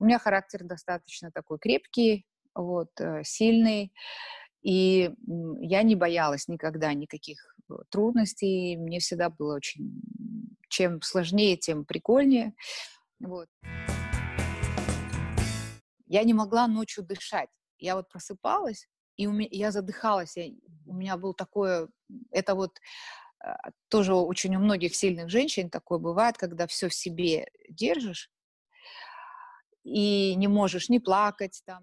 У меня характер достаточно такой крепкий, вот, э, сильный, и я не боялась никогда никаких э, трудностей. Мне всегда было очень... Чем сложнее, тем прикольнее. Вот. Я не могла ночью дышать. Я вот просыпалась, и у меня, я задыхалась. Я, у меня был такое... Это вот а, тоже очень у многих сильных женщин такое бывает, когда все в себе держишь и не можешь не плакать там.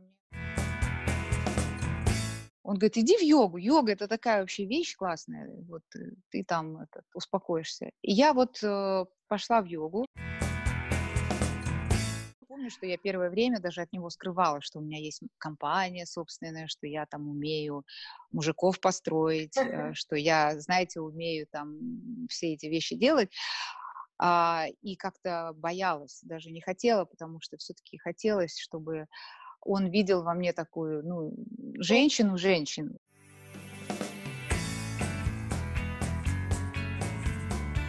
Он говорит, иди в йогу. Йога это такая вообще вещь классная. Вот э, ты там этот, успокоишься. И я вот э, пошла в йогу помню, что я первое время даже от него скрывала, что у меня есть компания собственная, что я там умею мужиков построить, э, что я, знаете, умею там все эти вещи делать. А, и как-то боялась, даже не хотела, потому что все-таки хотелось, чтобы он видел во мне такую, ну, женщину-женщину.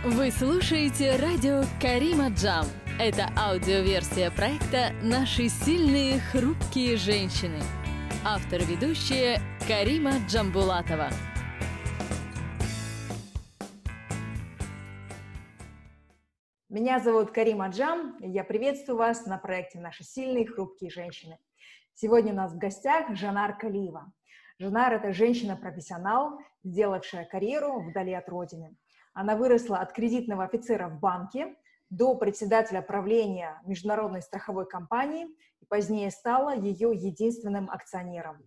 Вы слушаете радио Карима Джам. Это аудиоверсия проекта «Наши сильные, хрупкие женщины». Автор-ведущая Карима Джамбулатова. Меня зовут Карима Джам, и я приветствую вас на проекте «Наши сильные, хрупкие женщины». Сегодня у нас в гостях Жанар Калиева. Жанар – это женщина-профессионал, сделавшая карьеру вдали от родины. Она выросла от кредитного офицера в банке – до председателя правления международной страховой компании и позднее стала ее единственным акционером.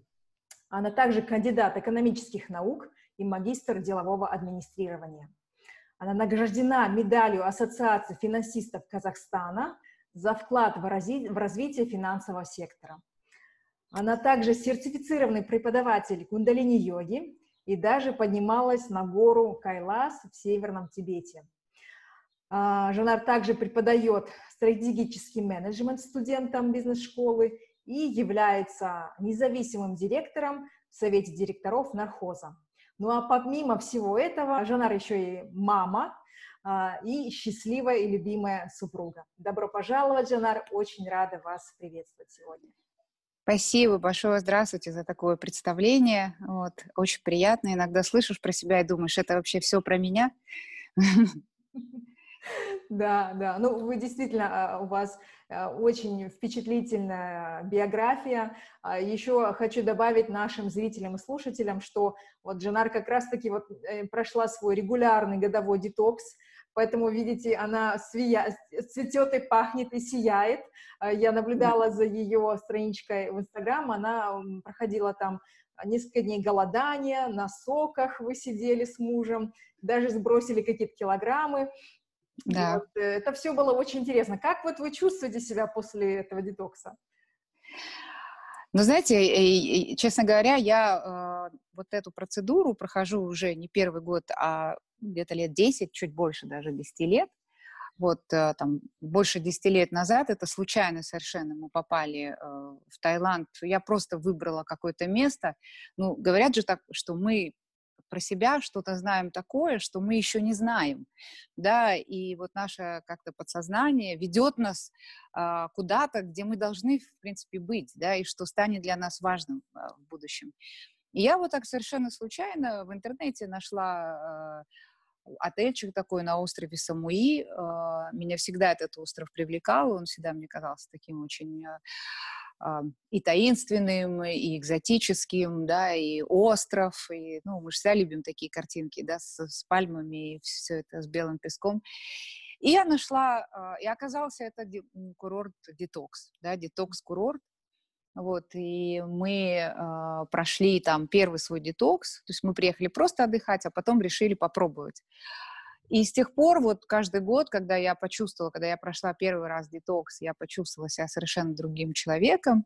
Она также кандидат экономических наук и магистр делового администрирования. Она награждена медалью Ассоциации финансистов Казахстана за вклад в развитие финансового сектора. Она также сертифицированный преподаватель кундалини-йоги и даже поднималась на гору Кайлас в Северном Тибете – а, Жанар также преподает стратегический менеджмент студентам бизнес-школы и является независимым директором в Совете директоров нархоза. Ну а помимо всего этого, Жанар еще и мама а, и счастливая и любимая супруга. Добро пожаловать, Жанар, очень рада вас приветствовать сегодня. Спасибо большое, здравствуйте за такое представление. Вот, очень приятно. Иногда слышишь про себя и думаешь, это вообще все про меня. Да, да. Ну, вы действительно, а, у вас а, очень впечатлительная биография. А, Еще хочу добавить нашим зрителям и слушателям, что вот Дженар как раз-таки вот э, прошла свой регулярный годовой детокс, поэтому, видите, она свия... цветет и пахнет и сияет. Я наблюдала за ее страничкой в Инстаграм, она проходила там несколько дней голодания, на соках вы сидели с мужем, даже сбросили какие-то килограммы. Да. Вот, э, это все было очень интересно. Как вот вы чувствуете себя после этого детокса? Ну, знаете, честно говоря, я э, вот эту процедуру прохожу уже не первый год, а где-то лет 10, чуть больше даже 10 лет. Вот э, там больше 10 лет назад, это случайно совершенно мы попали э, в Таиланд. Я просто выбрала какое-то место. Ну, говорят же так, что мы про себя что-то знаем такое, что мы еще не знаем, да, и вот наше как-то подсознание ведет нас а, куда-то, где мы должны, в принципе, быть, да, и что станет для нас важным а, в будущем. И я вот так совершенно случайно в интернете нашла а, отельчик такой на острове Самуи. А, меня всегда этот остров привлекал, он всегда мне казался таким очень а, и таинственным, и экзотическим, да, и остров, и, ну, мы же всегда любим такие картинки, да, с, с пальмами и все это с белым песком. И я нашла, а, и оказался это курорт детокс, да, детокс-курорт, вот, и мы э, прошли там первый свой детокс, то есть мы приехали просто отдыхать, а потом решили попробовать. И с тех пор, вот каждый год, когда я почувствовала, когда я прошла первый раз детокс, я почувствовала себя совершенно другим человеком,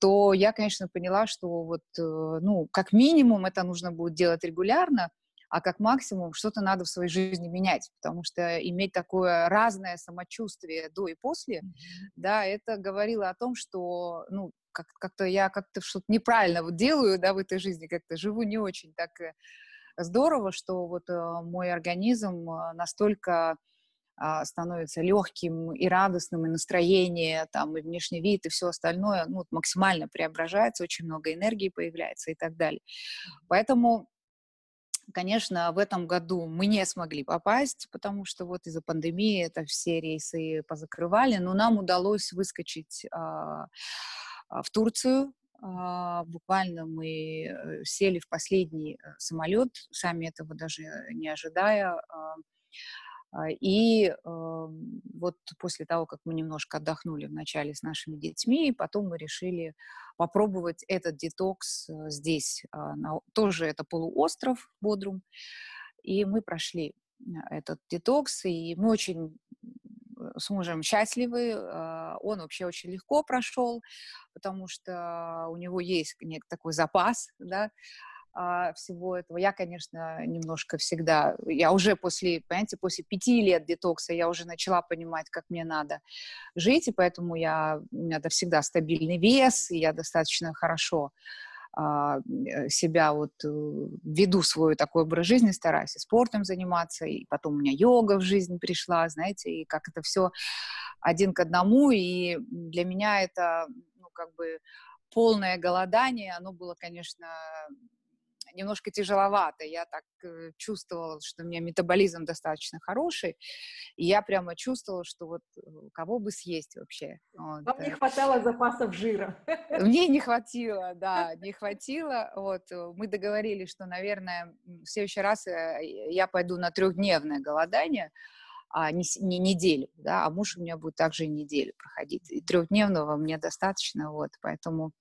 то я, конечно, поняла, что вот, э, ну, как минимум это нужно будет делать регулярно, а как максимум что-то надо в своей жизни менять, потому что иметь такое разное самочувствие до и после, да, это говорило о том, что, ну, как- как-то я как-то что-то неправильно вот делаю, да, в этой жизни, как-то живу не очень так э, здорово, что вот э, мой организм э, настолько а, становится легким и радостным, и настроение, там, и внешний вид, и все остальное ну, максимально преображается, очень много энергии появляется и так далее. Поэтому Конечно, в этом году мы не смогли попасть, потому что вот из-за пандемии это все рейсы позакрывали, но нам удалось выскочить а в Турцию. А, буквально мы э, сели в последний э, самолет, сами этого даже не ожидая. А, а, и э, вот после того, как мы немножко отдохнули вначале с нашими детьми, потом мы решили попробовать этот детокс э, здесь. Э, тоже это полуостров Бодрум. И мы прошли этот детокс, и мы очень с мужем счастливы. Он вообще очень легко прошел, потому что у него есть такой запас, да, а, всего этого. Я, конечно, немножко всегда, я уже после, понимаете, после пяти лет детокса я уже начала понимать, как мне надо жить, и поэтому я, у меня всегда стабильный вес, и я достаточно хорошо а, себя вот э, веду свой такой образ жизни, стараюсь и спортом заниматься, и потом у меня йога в жизнь пришла, знаете, и как это все один к одному, и для меня это, ну, как бы полное голодание, оно было, конечно, немножко тяжеловато. Я так э, чувствовала, что у меня метаболизм достаточно хороший, и я прямо чувствовала, что вот э, кого бы съесть вообще. Вот. Вам не хватало запасов жира. Мне не хватило, да, не хватило. Вот э, мы договорились, что, наверное, в следующий раз я пойду на трехдневное голодание, а не, не неделю, да, а муж у меня будет также и неделю проходить. И трехдневного мне достаточно, вот, поэтому,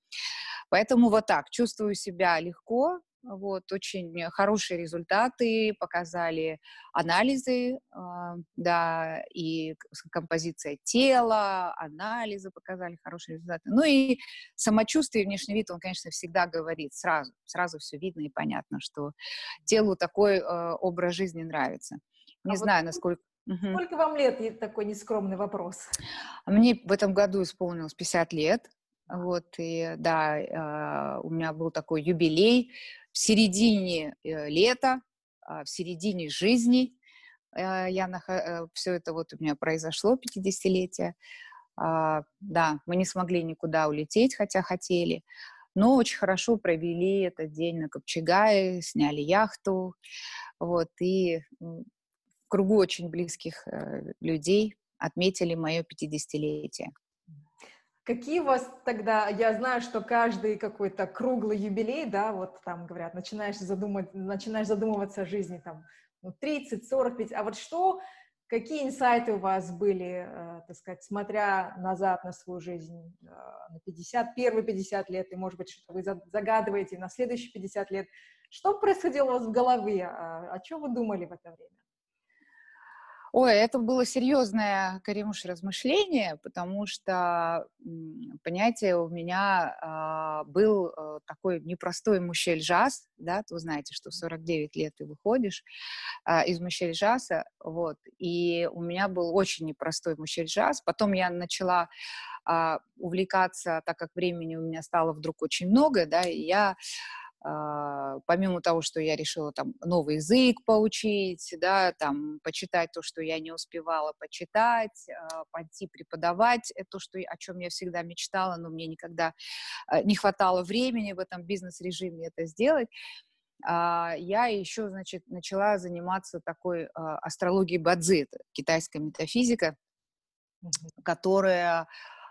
поэтому вот так, чувствую себя легко, вот, очень хорошие результаты показали анализы, э, да, и композиция тела, анализы показали хорошие результаты. Ну и самочувствие, внешний вид, он, конечно, всегда говорит сразу, сразу все видно и понятно, что телу такой э, образ жизни нравится. Не а знаю, вот насколько... Сколько вам лет, такой нескромный вопрос? Мне в этом году исполнилось 50 лет. Вот, и да, э, у меня был такой юбилей в середине э, лета, э, в середине жизни. Э, я нах... э, все это вот у меня произошло, 50-летие. Э, да, мы не смогли никуда улететь, хотя хотели. Но очень хорошо провели этот день на Копчегае, сняли яхту. Вот, и в кругу очень близких э, людей отметили мое 50-летие. Какие у вас тогда, я знаю, что каждый какой-то круглый юбилей, да, вот там говорят, начинаешь, задумать, начинаешь задумываться о жизни там ну, 30, 45, а вот что, какие инсайты у вас были, э, так сказать, смотря назад на свою жизнь, э, на 50, первые 50 лет, и, может быть, что вы загадываете на следующие 50 лет, что происходило у вас в голове, о, о чем вы думали в это время? Ой, это было серьезное, Каримуш, размышление, потому что, понимаете, у меня а, был а, такой непростой мушель-жаз, да, вы знаете, что в 49 лет ты выходишь а, из мушель-жаза, вот, и у меня был очень непростой мушель-жаз, потом я начала а, увлекаться, так как времени у меня стало вдруг очень много, да, и я помимо того, что я решила там новый язык поучить, да, там почитать то, что я не успевала почитать, а, пойти преподавать, это то, что, о чем я всегда мечтала, но мне никогда а, не хватало времени в этом бизнес-режиме это сделать, я еще, значит, начала заниматься такой астрологией Бадзи, китайская метафизика, которая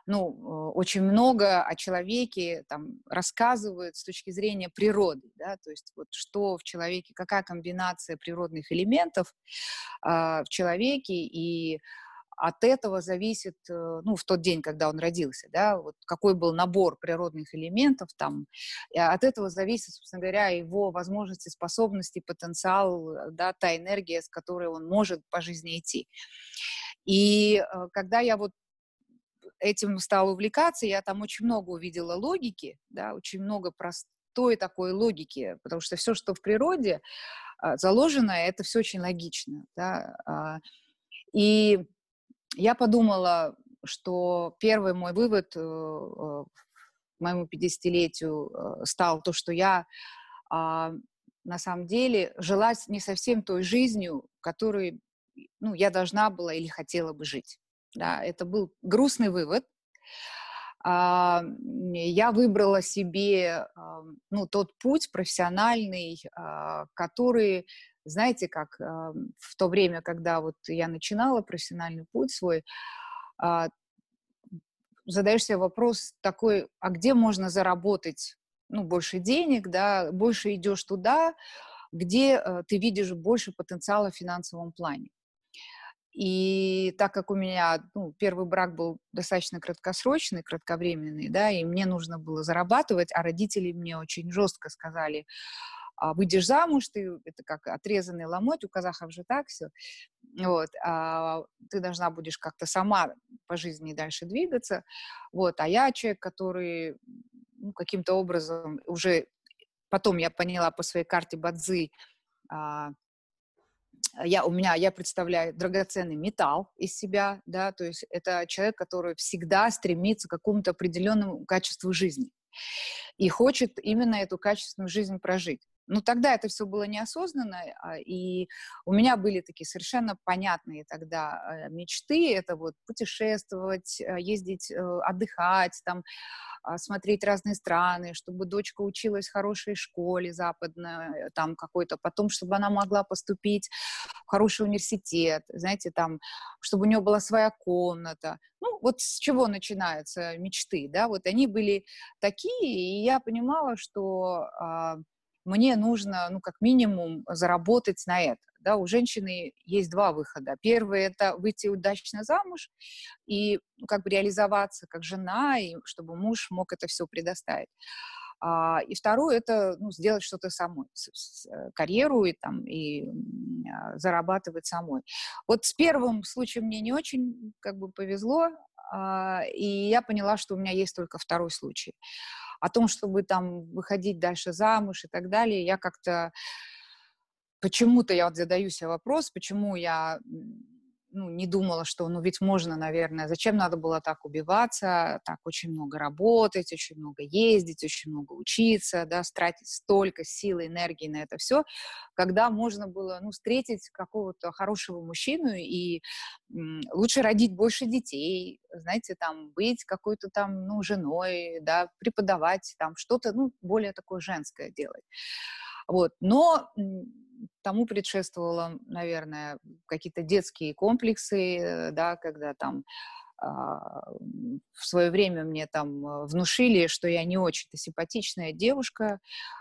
ну, э, очень много о человеке там рассказывают с точки зрения природы, да, то есть вот что в человеке, какая комбинация природных элементов э, в человеке, и от этого зависит, э, ну, в тот день, когда он родился, да, вот какой был набор природных элементов там, от этого зависит, собственно говоря, его возможности, способности, потенциал, э, да, та энергия, с которой он может по жизни идти. И когда я вот этим стала увлекаться, я там очень много увидела логики, да, очень много простой такой логики, потому что все, что в природе а, заложено, это все очень логично, да, а. и я подумала, что первый мой вывод э, э, моему 50-летию э, стал то, что я а, на самом деле жила не совсем той жизнью, которой ну, я должна была или хотела бы жить. Да, это был грустный вывод. А, я выбрала себе ну, тот путь профессиональный, а, который, знаете, как в то время, когда вот я начинала профессиональный путь свой, а, задаешь себе вопрос такой, а где можно заработать ну, больше денег, да, больше идешь туда, где э, ты видишь больше потенциала в финансовом плане. И так как у меня ну, первый брак был достаточно краткосрочный, кратковременный, да, и мне нужно было зарабатывать, а родители мне очень жестко сказали, а, выйдешь замуж, ты это как отрезанный ломоть, у казахов же так все, вот, а, ты должна будешь как-то сама по жизни дальше двигаться, вот, а я человек, который ну, каким-то образом уже потом я поняла по своей карте Бадзи, а, я, у меня, я представляю драгоценный металл из себя, да, то есть это человек, который всегда стремится к какому-то определенному качеству жизни и хочет именно эту качественную жизнь прожить. Ну, тогда это все было неосознанно, а, и у меня были такие совершенно понятные тогда э, мечты, это вот путешествовать, э, ездить, э, отдыхать, там, а, смотреть разные страны, чтобы дочка училась в хорошей школе западной, там какой-то, потом, чтобы она могла поступить в хороший университет, знаете, там, чтобы у нее была своя комната. Ну, вот с чего начинаются мечты, да, вот они были такие, и я понимала, что а, мне нужно, ну, как минимум, заработать на это. Да, у женщины есть два выхода. Первый – это выйти удачно замуж и ну, как бы реализоваться как жена, и чтобы муж мог это все предоставить. А, и второе – это ну, сделать что-то самой, с, с, э, карьеру и, там, и а, зарабатывать самой. Вот с первым случаем мне не очень как бы повезло, а, и я поняла, что у меня есть только второй случай о том, чтобы там выходить дальше замуж и так далее, я как-то почему-то я вот задаю себе вопрос, почему я ну, не думала, что, ну, ведь можно, наверное, зачем надо было так убиваться, так очень много работать, очень много ездить, очень много учиться, да, тратить столько сил, энергии на это все, когда можно было, ну, встретить какого-то хорошего мужчину и м, лучше родить больше детей, знаете, там, быть какой-то там, ну, женой, да, преподавать, там, что-то, ну, более такое женское делать. Вот, но тому предшествовало, наверное, какие-то детские комплексы, э, да, когда там а, в свое время мне там э, внушили, что я не очень-то симпатичная девушка,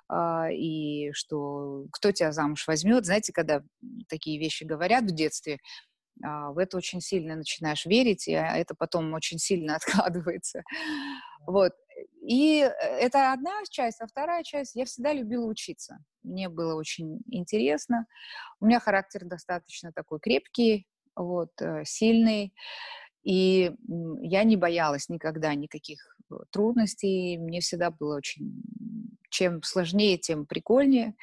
а, и что кто тебя замуж возьмет. Знаете, когда такие вещи говорят в детстве, а, в это очень сильно начинаешь верить, и это потом очень сильно откладывается. Вот. И э, это одна часть, а вторая часть, я всегда любила учиться. Мне было очень интересно. У меня характер достаточно такой крепкий, вот, э, сильный. И я не боялась никогда никаких э, трудностей. Мне всегда было очень... Чем сложнее, тем прикольнее.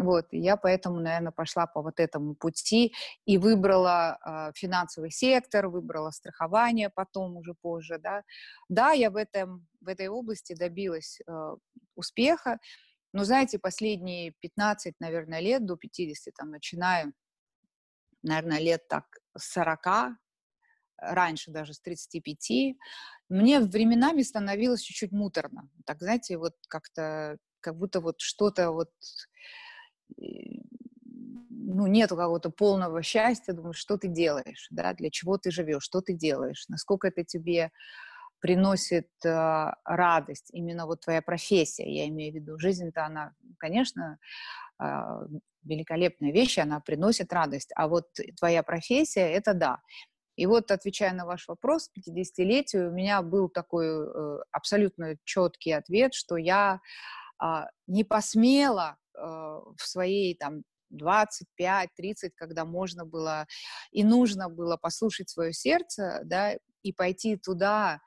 Вот, и я поэтому, наверное, пошла по вот этому пути и выбрала э, финансовый сектор, выбрала страхование потом, уже позже, да. Да, я в, этом, в этой области добилась э, успеха, но, знаете, последние 15, наверное, лет, до 50, там, начинаю, наверное, лет так 40, раньше даже с 35, мне временами становилось чуть-чуть муторно. Так, знаете, вот как-то, как будто вот что-то вот ну, нету какого-то полного счастья, думаешь, что ты делаешь, да, для чего ты живешь, что ты делаешь, насколько это тебе приносит э, радость, именно вот твоя профессия, я имею в виду, жизнь-то она, конечно, э, великолепная вещь, она приносит радость, а вот твоя профессия, это да. И вот, отвечая на ваш вопрос, к 50-летию у меня был такой э, абсолютно четкий ответ, что я э, не посмела в своей там 25-30, когда можно было и нужно было послушать свое сердце, да, и пойти туда,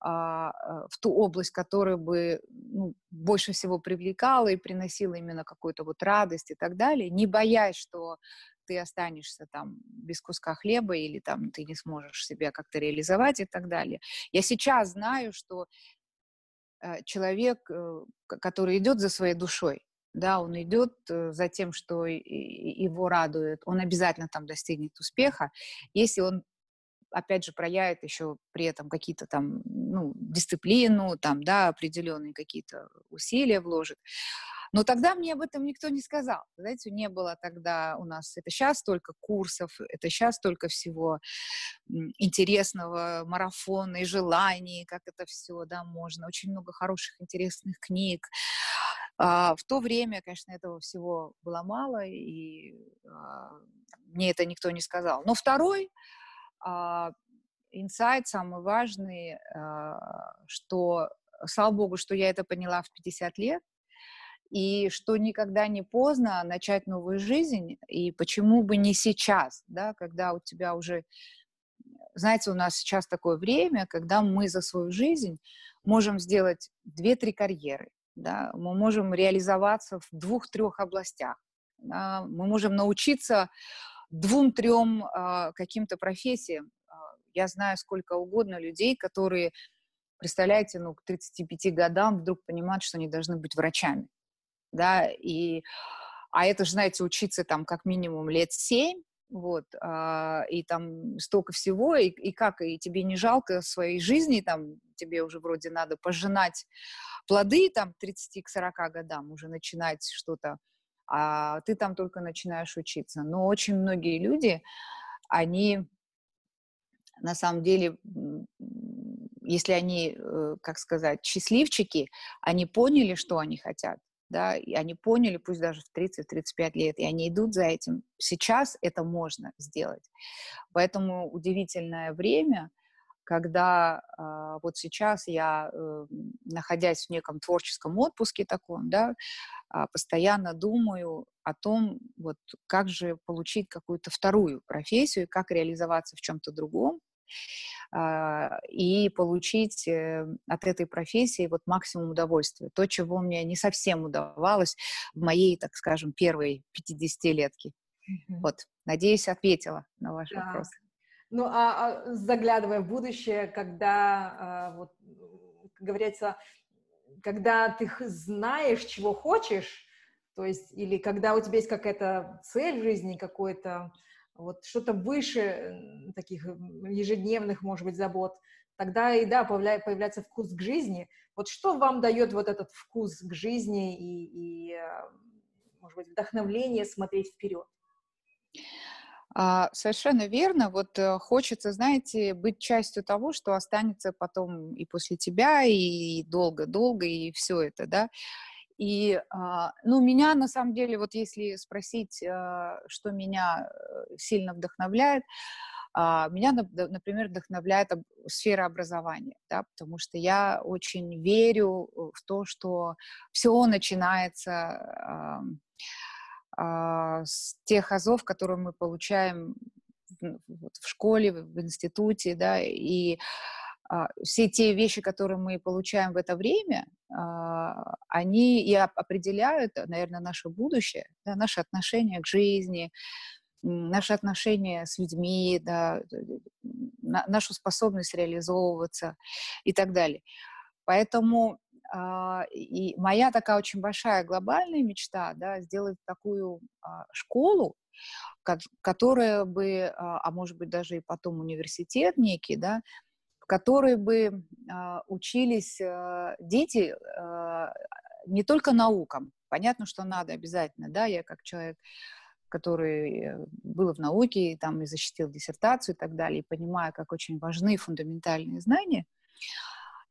а, а, в ту область, которая бы ну, больше всего привлекала и приносила именно какую-то вот радость и так далее, не боясь, что ты останешься там без куска хлеба или там ты не сможешь себя как-то реализовать и так далее. Я сейчас знаю, что э, человек, э, который идет за своей душой, да, он идет э, за тем, что его радует, он обязательно там достигнет успеха, если он опять же, проявит еще при этом какие-то там, ну, дисциплину, там, да, определенные какие-то усилия вложит. Но тогда мне об этом никто не сказал. Знаете, не было тогда у нас, это сейчас только курсов, это сейчас только всего интересного, марафона и желаний, как это все, да, можно. Очень много хороших, интересных книг. А, в то время, конечно, этого всего было мало, и а, мне это никто не сказал. Но второй а, инсайт самый важный, а, что, слава богу, что я это поняла в 50 лет, и что никогда не поздно начать новую жизнь, и почему бы не сейчас, да, когда у тебя уже, знаете, у нас сейчас такое время, когда мы за свою жизнь можем сделать две-три карьеры, да, мы можем реализоваться в двух-трех областях, да, мы можем научиться двум-трем э, каким-то профессиям. А, я знаю сколько угодно людей, которые, представляете, ну, к 35 годам вдруг понимают, что они должны быть врачами да, и, а это же, знаете, учиться там как минимум лет семь, вот, а, и там столько всего, и, и как, и тебе не жалко своей жизни, там, тебе уже вроде надо пожинать плоды, там, 30 к 40 годам уже начинать что-то, а ты там только начинаешь учиться. Но очень многие люди, они на самом деле, если они, э, как сказать, счастливчики, они поняли, что они хотят, да, и они поняли, пусть даже в 30-35 лет, и они идут за этим. Сейчас это можно сделать. Поэтому удивительное время, когда э, вот сейчас я, э, находясь в неком творческом отпуске таком, да, э, постоянно думаю о том, вот как же получить какую-то вторую профессию, как реализоваться в чем-то другом, и получить э, от этой профессии вот максимум удовольствия. То, чего мне не совсем удавалось в моей, так скажем, первой 50-летке. Mm-hmm. Вот, надеюсь, ответила на ваш да. вопрос. Ну, а, а заглядывая в будущее, когда, а, вот, как говорится, когда ты знаешь, чего хочешь, то есть, или когда у тебя есть какая-то цель в жизни, какой-то вот что-то выше таких ежедневных, может быть, забот, тогда и, да, появляется вкус к жизни. Вот что вам дает вот этот вкус к жизни и, и а, может быть, вдохновление смотреть вперед? А, совершенно верно. Вот э, хочется, знаете, быть частью того, что останется потом и после тебя, и долго-долго, и все это, да. И, а, ну, меня, на самом деле, вот если спросить, а, что меня э, сильно вдохновляет, а, меня, например, вдохновляет сфера образования, да, потому что я очень верю в то, что все начинается с тех азов, которые мы получаем в школе, в институте, да, и все те вещи, которые мы получаем в это время, а, они и определяют, наверное, наше будущее, да, наше отношение к жизни, наши отношения с людьми, да, нашу способность реализовываться и так далее. Поэтому а, и моя такая очень большая глобальная мечта, да, сделать такую школу, которая бы, а может быть даже и потом университет некий, да, в которой бы э, учились э, дети э, не только наукам. Понятно, что надо обязательно, да, я как человек, который был в науке, и там и защитил диссертацию и так далее, и понимаю, как очень важны фундаментальные знания,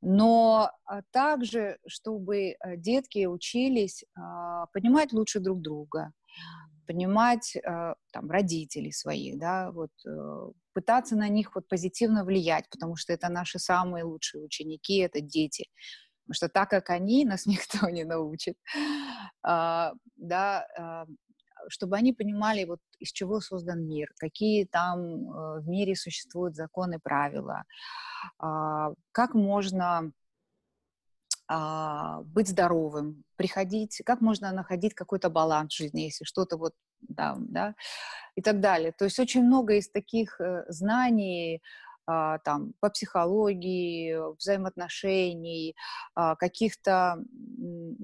но также, чтобы детки учились понимать лучше друг друга, понимать э, там родителей своих, да, вот э, пытаться на них вот позитивно влиять, потому что это наши самые лучшие ученики, это дети, потому что так как они нас никто не научит, а, да, а, чтобы они понимали вот из чего создан мир, какие там э, в мире существуют законы, правила, а, как можно а, быть здоровым, приходить, как можно находить какой-то баланс в жизни, если что-то вот, да, да, и так далее. То есть очень много из таких э, знаний, а, там, по психологии, взаимоотношений, а, каких-то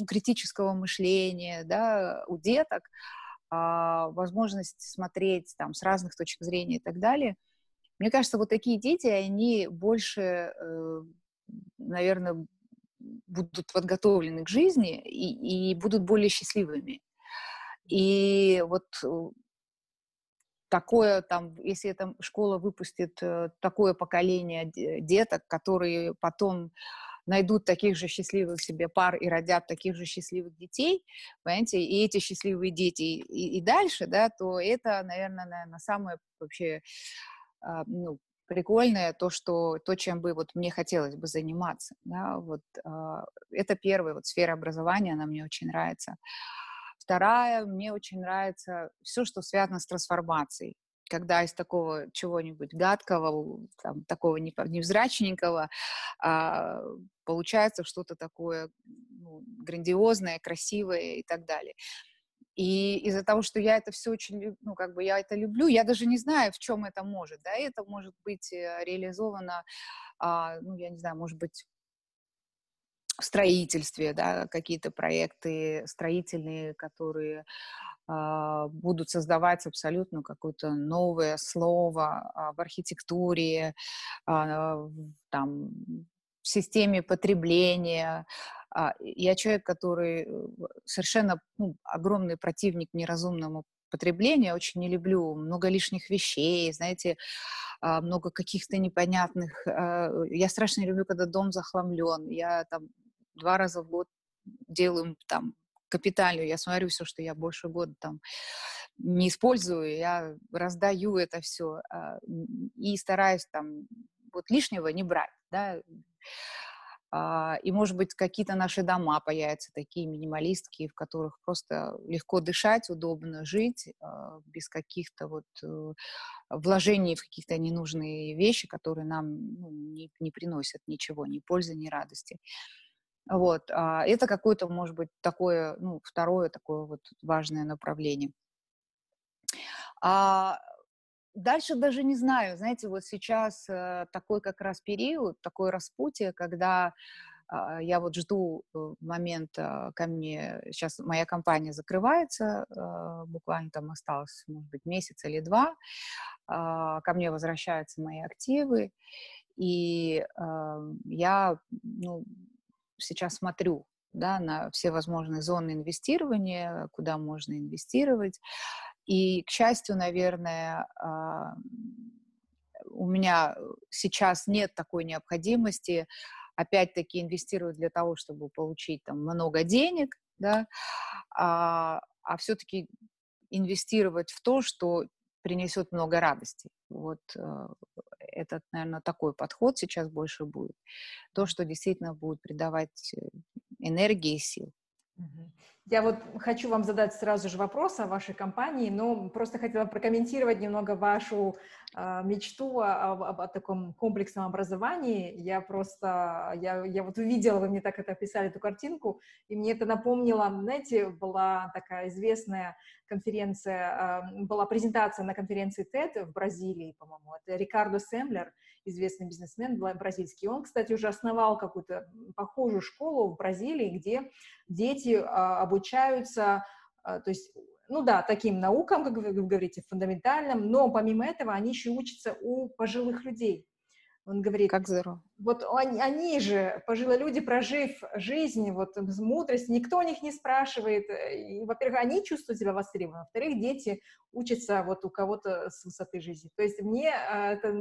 критического мышления да, у деток, а, возможность смотреть там, с разных точек зрения и так далее. Мне кажется, вот такие дети, они больше, э, наверное, будут подготовлены к жизни и, и будут более счастливыми. И вот э, такое там, если эта школа выпустит э, такое поколение деток, которые потом найдут таких же счастливых себе пар и родят таких же счастливых детей, понимаете, и эти счастливые дети и, и дальше, да, то это, наверное, наверное самое вообще а, ну, прикольное, то, что, то, чем бы вот мне хотелось бы заниматься, да, вот а, это первая вот сфера образования, она мне очень нравится. Вторая, мне очень нравится все, что связано с трансформацией. Когда из такого чего-нибудь гадкого, там, такого невзрачненького, а, получается что-то такое ну, грандиозное, красивое и так далее. И из-за того, что я это все очень, ну, как бы я это люблю, я даже не знаю, в чем это может, да, это может быть э, реализовано, а, ну, я не знаю, может быть, в строительстве, да, какие-то проекты строительные, которые э, будут создавать абсолютно какое-то новое слово э, в архитектуре, э, там, в системе потребления. Я человек, который э, совершенно ну, огромный противник неразумному потребления, очень не люблю много лишних вещей, знаете, много каких-то непонятных. Я страшно не люблю, когда дом захламлен. Я там два раза в год делаем там капиталью, я смотрю все, что я больше года там не использую, я раздаю это все а, и стараюсь там вот лишнего не брать, да, а, и, может быть, какие-то наши дома появятся такие минималистские, в которых просто легко дышать, удобно жить, а, без каких-то вот э, вложений в каких-то ненужные вещи, которые нам ну, не, не приносят ничего, ни пользы, ни радости. Вот. А это какое-то, может быть, такое, ну, второе такое вот важное направление. А дальше даже не знаю, знаете, вот сейчас э, такой как раз период, такое распутье, когда э, я вот жду э, момента ко мне, сейчас моя компания закрывается, э, буквально там осталось, может быть, месяц или два, ко мне возвращаются мои активы, и я, ну, сейчас смотрю да, на все возможные зоны инвестирования, куда можно инвестировать. И, к счастью, наверное, а, у меня сейчас нет такой необходимости опять-таки инвестировать для того, чтобы получить там много денег, да, а, а все-таки инвестировать в то, что принесет много радости. Вот э, этот, наверное, такой подход сейчас больше будет. То, что действительно будет придавать э, энергии и сил. Я вот хочу вам задать сразу же вопрос о вашей компании, но просто хотела прокомментировать немного вашу э, мечту о, о, о таком комплексном образовании. Я просто, я, я вот увидела, вы мне так это описали, эту картинку, и мне это напомнило, знаете, была такая известная конференция, э, была презентация на конференции TED в Бразилии, по-моему, это Рикардо Семлер, известный бизнесмен бразильский. Он, кстати, уже основал какую-то похожую школу в Бразилии, где дети а, обучаются, а, то есть ну да, таким наукам, как вы говорите, фундаментальным, но помимо этого они еще учатся у пожилых людей. Он говорит, как здорово. Вот они, они же, пожилые люди, прожив жизнь, вот мудрость, никто у них не спрашивает. И, во-первых, они чувствуют себя востребованными, во-вторых, дети учатся вот у кого-то с высоты жизни. То есть мне, а, это,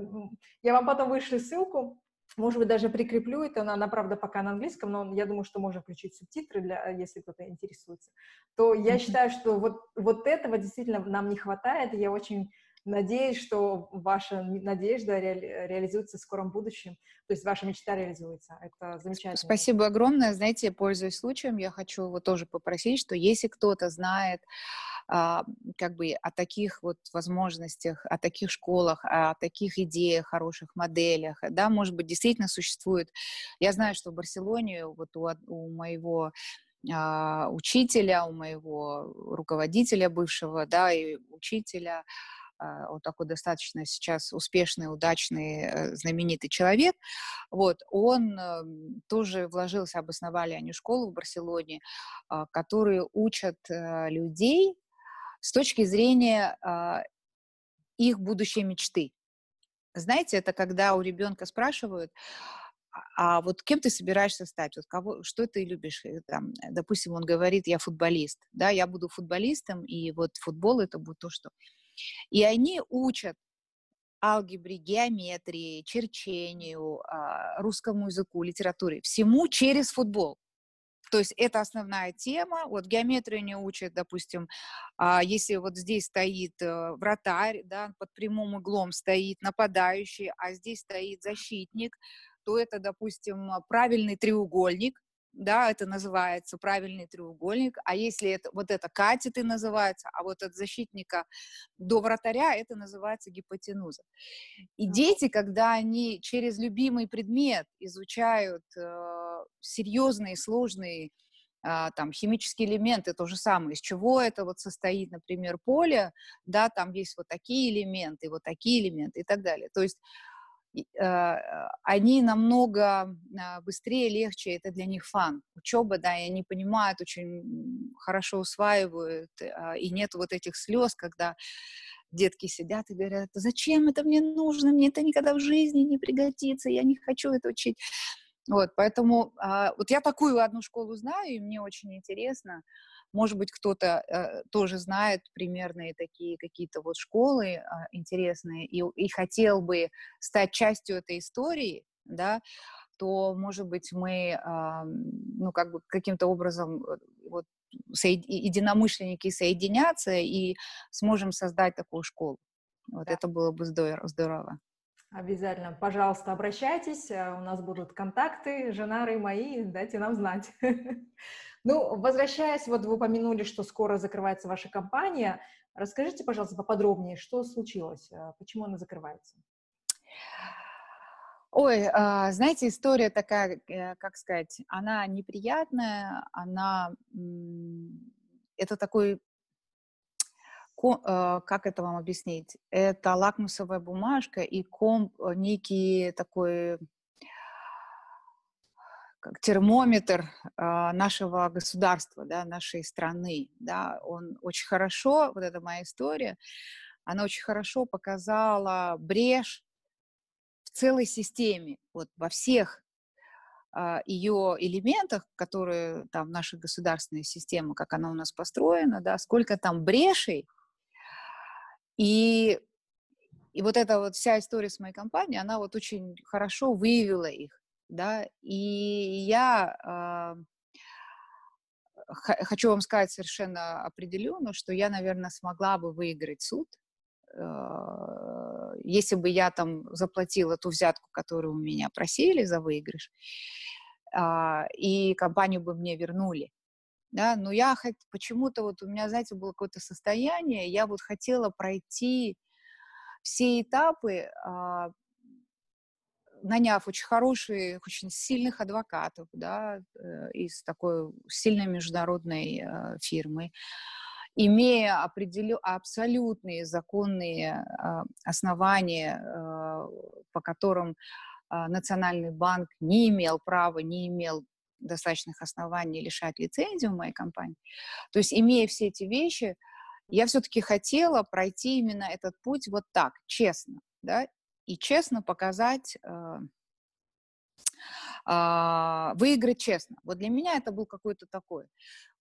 я вам потом вышлю ссылку, может быть, даже прикреплю это, она, она, правда, пока на английском, но я думаю, что можно включить субтитры, для, если кто-то интересуется. То я mm-hmm. считаю, что вот, вот этого действительно нам не хватает, и я очень Надеюсь, что ваша надежда ре- реализуется в скором будущем, то есть ваша мечта реализуется. Это замечательно. Спасибо огромное. Знаете, пользуясь случаем, я хочу вот тоже попросить, что если кто-то знает как бы о таких вот возможностях, о таких школах, о таких идеях, хороших моделях, да, может быть, действительно существует. Я знаю, что в Барселоне вот у, у моего а, учителя, у моего руководителя бывшего, да, и учителя, а, он такой достаточно сейчас успешный, удачный, э, знаменитый человек, вот, он эм, тоже вложился, обосновали они школу в Барселоне, а, которые учат э, людей с точки зрения а, их будущей мечты. Знаете, это когда у ребенка спрашивают, а вот кем ты собираешься стать? Вот кого, что ты любишь? Там, допустим, он говорит, я футболист, да, я буду футболистом, и вот футбол это будет то, что... И они учат алгебре, геометрии, черчению, а, русскому языку, литературе, всему через футбол. То есть это основная тема. Вот геометрию не учат, допустим, а, если вот здесь стоит э, вратарь, да, под прямым углом стоит нападающий, а здесь стоит защитник, то это, допустим, правильный треугольник, да, это называется правильный треугольник, а если это, вот это катеты называется, а вот от защитника до вратаря это называется гипотенуза. И дети, когда они через любимый предмет изучают э, серьезные, сложные а, там химические элементы, то же самое, из чего это вот состоит, например, поле, да, там есть вот такие элементы, вот такие элементы и так далее. То есть а, они намного а, быстрее, легче, это для них фан. Учеба, да, и они понимают, очень хорошо усваивают, а, и нет вот этих слез, когда детки сидят и говорят, зачем это мне нужно, мне это никогда в жизни не пригодится, я не хочу это учить. Вот, поэтому вот я такую одну школу знаю, и мне очень интересно, может быть, кто-то э, тоже знает примерные такие какие-то вот школы э, интересные и, и хотел бы стать частью этой истории, да, то, может быть, мы, э, ну, как бы каким-то образом э, вот соед... единомышленники соединятся и сможем создать такую школу. Вот да. это было бы здорово. Обязательно, пожалуйста, обращайтесь, э, у нас будут контакты, Женары мои, дайте нам знать. Ну, возвращаясь, вот вы упомянули, что скоро закрывается ваша компания. Расскажите, пожалуйста, поподробнее, что случилось, э, почему она закрывается? Ой, а, знаете, история такая, э, как сказать, она неприятная, она, это такой, как это вам объяснить, это лакмусовая бумажка и комп, некий такой как термометр э, нашего государства, да, нашей страны, да, он очень хорошо, вот эта моя история, она очень хорошо показала брешь в целой системе, вот во всех э, ее элементах, которые там наша государственная система, как она у нас построена, да, сколько там брешей, и и вот эта вот вся история с моей компанией, она вот очень хорошо выявила их да, и я э, хочу вам сказать совершенно определенно, что я, наверное, смогла бы выиграть суд, э, если бы я там заплатила ту взятку, которую у меня просили за выигрыш, э, и компанию бы мне вернули. Да, но я почему-то вот у меня, знаете, было какое-то состояние, я вот хотела пройти все этапы, наняв очень хороших, очень сильных адвокатов, да, э, из такой сильной международной э, фирмы, имея определю, абсолютные законные э, основания, по которым Национальный банк не имел права, не имел достаточных оснований лишать лицензию моей компании. То есть, имея все эти вещи, я все-таки хотела пройти именно этот путь вот так, честно, да, и честно показать, э, э, выиграть честно. Вот для меня это был какой-то такой.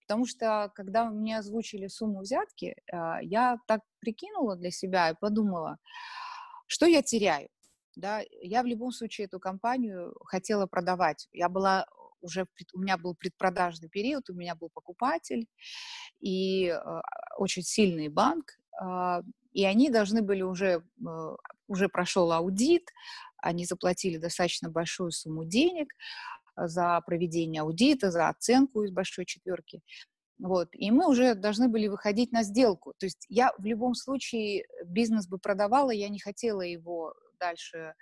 Потому что, когда мне озвучили сумму взятки, э, я так прикинула для себя и подумала, что я теряю. Да? Я в любом случае эту компанию хотела продавать. Я была уже, у меня был предпродажный период, у меня был покупатель и э, очень сильный банк, э, и они должны были уже, э, уже прошел аудит, они заплатили достаточно большую сумму денег за проведение аудита, за оценку из большой четверки. Вот. И мы уже должны были выходить на сделку. То есть я в любом случае бизнес бы продавала, я не хотела его дальше а,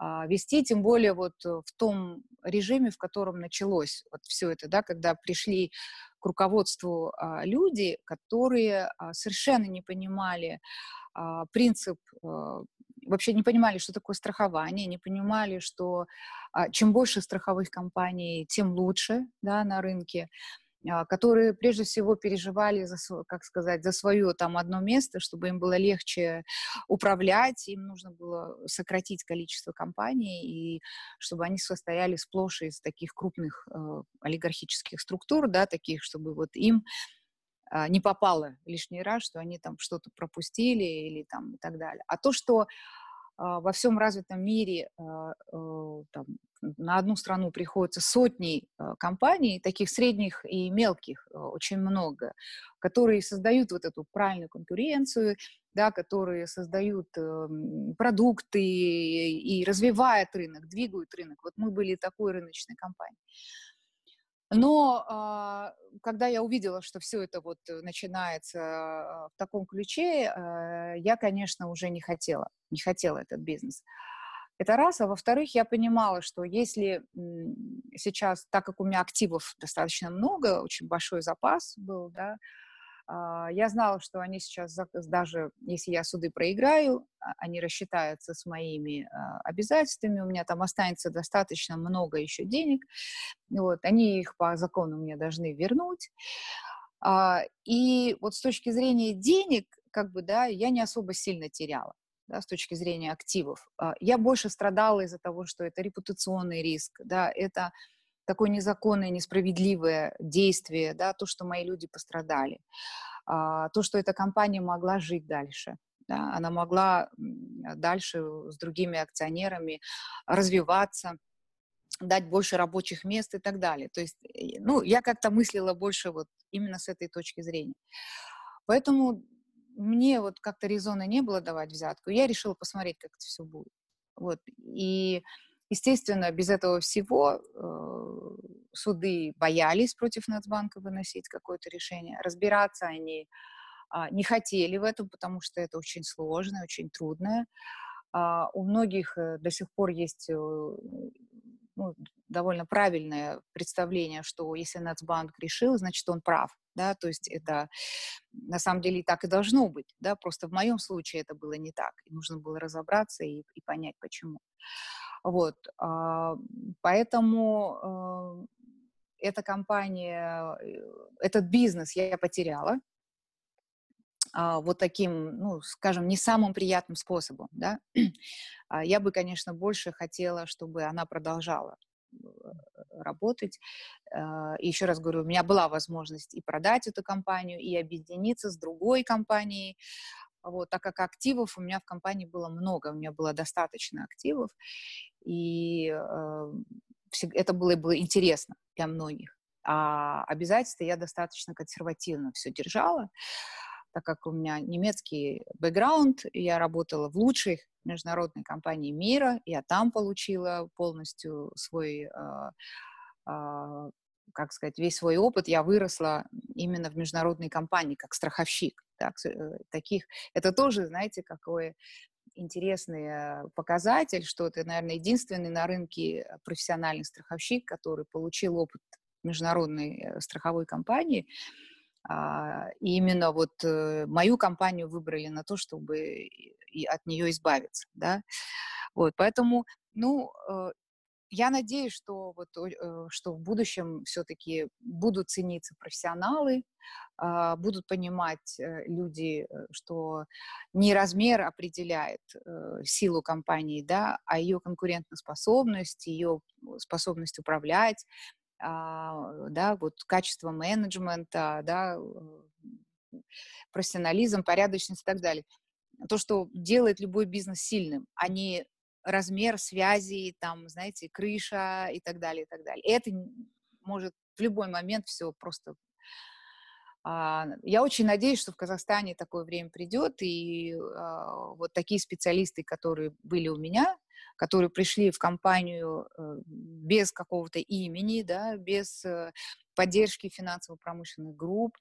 вести, тем более вот в том режиме, в котором началось вот все это, да, когда пришли к руководству а, люди, которые а, совершенно не понимали а, принцип а, вообще не понимали, что такое страхование, не понимали, что а, чем больше страховых компаний, тем лучше да, на рынке. А, которые прежде всего переживали, за, как сказать, за свое там одно место, чтобы им было легче управлять, им нужно было сократить количество компаний, и чтобы они состояли сплошь из таких крупных э, олигархических структур, да, таких, чтобы вот им э, не попало лишний раз, что они там что-то пропустили или там и так далее. А то, что во всем развитом мире а, э, там, на одну страну приходится сотни а, компаний, таких средних и мелких очень много, которые создают вот эту правильную конкуренцию, да, которые создают эм, продукты и развивают рынок, двигают рынок. Вот мы были такой рыночной компанией. Но а, когда я увидела, что все это вот начинается в таком ключе, а, я, конечно, уже не хотела, не хотела этот бизнес. Это раз. А во-вторых, я понимала, что если сейчас, так как у меня активов достаточно много, очень большой запас был, да, а, я знала, что они сейчас, даже если я суды проиграю, а, они рассчитаются с моими а, обязательствами, у меня там останется достаточно много еще денег, вот, они их по закону мне должны вернуть. И вот с точки зрения денег, как бы, да, я не особо сильно теряла. Да, с точки зрения активов. Я больше страдала из-за того, что это репутационный риск, да, это такое незаконное, несправедливое действие, да, то, что мои люди пострадали, а, то, что эта компания могла жить дальше. Да, она могла дальше с другими акционерами развиваться, дать больше рабочих мест и так далее. То есть, ну, я как-то мыслила больше вот именно с этой точки зрения. Поэтому мне вот как-то резона не было давать взятку. Я решила посмотреть, как это все будет. Вот. И Естественно, без этого всего э, суды боялись против Нацбанка выносить какое-то решение. Разбираться они э, не хотели в этом, потому что это очень сложно, очень трудно. Э, у многих э, до сих пор есть э, ну, довольно правильное представление, что если Нацбанк решил, значит, он прав. Да, то есть это на самом деле так и должно быть, да, просто в моем случае это было не так, и нужно было разобраться и, и понять, почему. Вот, а, поэтому а, эта компания, э, этот бизнес я потеряла а, вот таким, ну, скажем, не самым приятным способом, да. Я бы, конечно, больше хотела, чтобы она продолжала э, работать. И еще раз говорю, у меня была возможность и продать эту компанию, и объединиться с другой компанией, вот, так как активов у меня в компании было много, у меня было достаточно активов, и э, это было, было интересно для многих. А обязательства я достаточно консервативно все держала, так как у меня немецкий бэкграунд, я работала в лучшей международной компании мира, я там получила полностью свой э, э, как сказать, весь свой опыт я выросла именно в международной компании, как страховщик. Так, э, таких, это тоже, знаете, какой интересный э, показатель, что ты, наверное, единственный на рынке профессиональный страховщик, который получил опыт международной э, страховой компании. А, и именно вот мою компанию выбрали на то, чтобы от нее избавиться, да. Вот, поэтому, ну, я надеюсь, что, вот, э, что в будущем все-таки будут цениться профессионалы, а, будут понимать э, люди, э, что не размер определяет силу компании, да, а ее конкурентоспособность, ее способность управлять, а, да, вот качество менеджмента, да, профессионализм, порядочность и так далее. То, что делает любой бизнес сильным, а не размер связи, там, знаете, крыша и так далее, и так далее. И это может в любой момент все просто... А, я очень надеюсь, что в Казахстане такое время придет, и а, вот такие специалисты, которые были у меня, которые пришли в компанию э, без какого-то имени, да, без э, поддержки финансово-промышленных групп,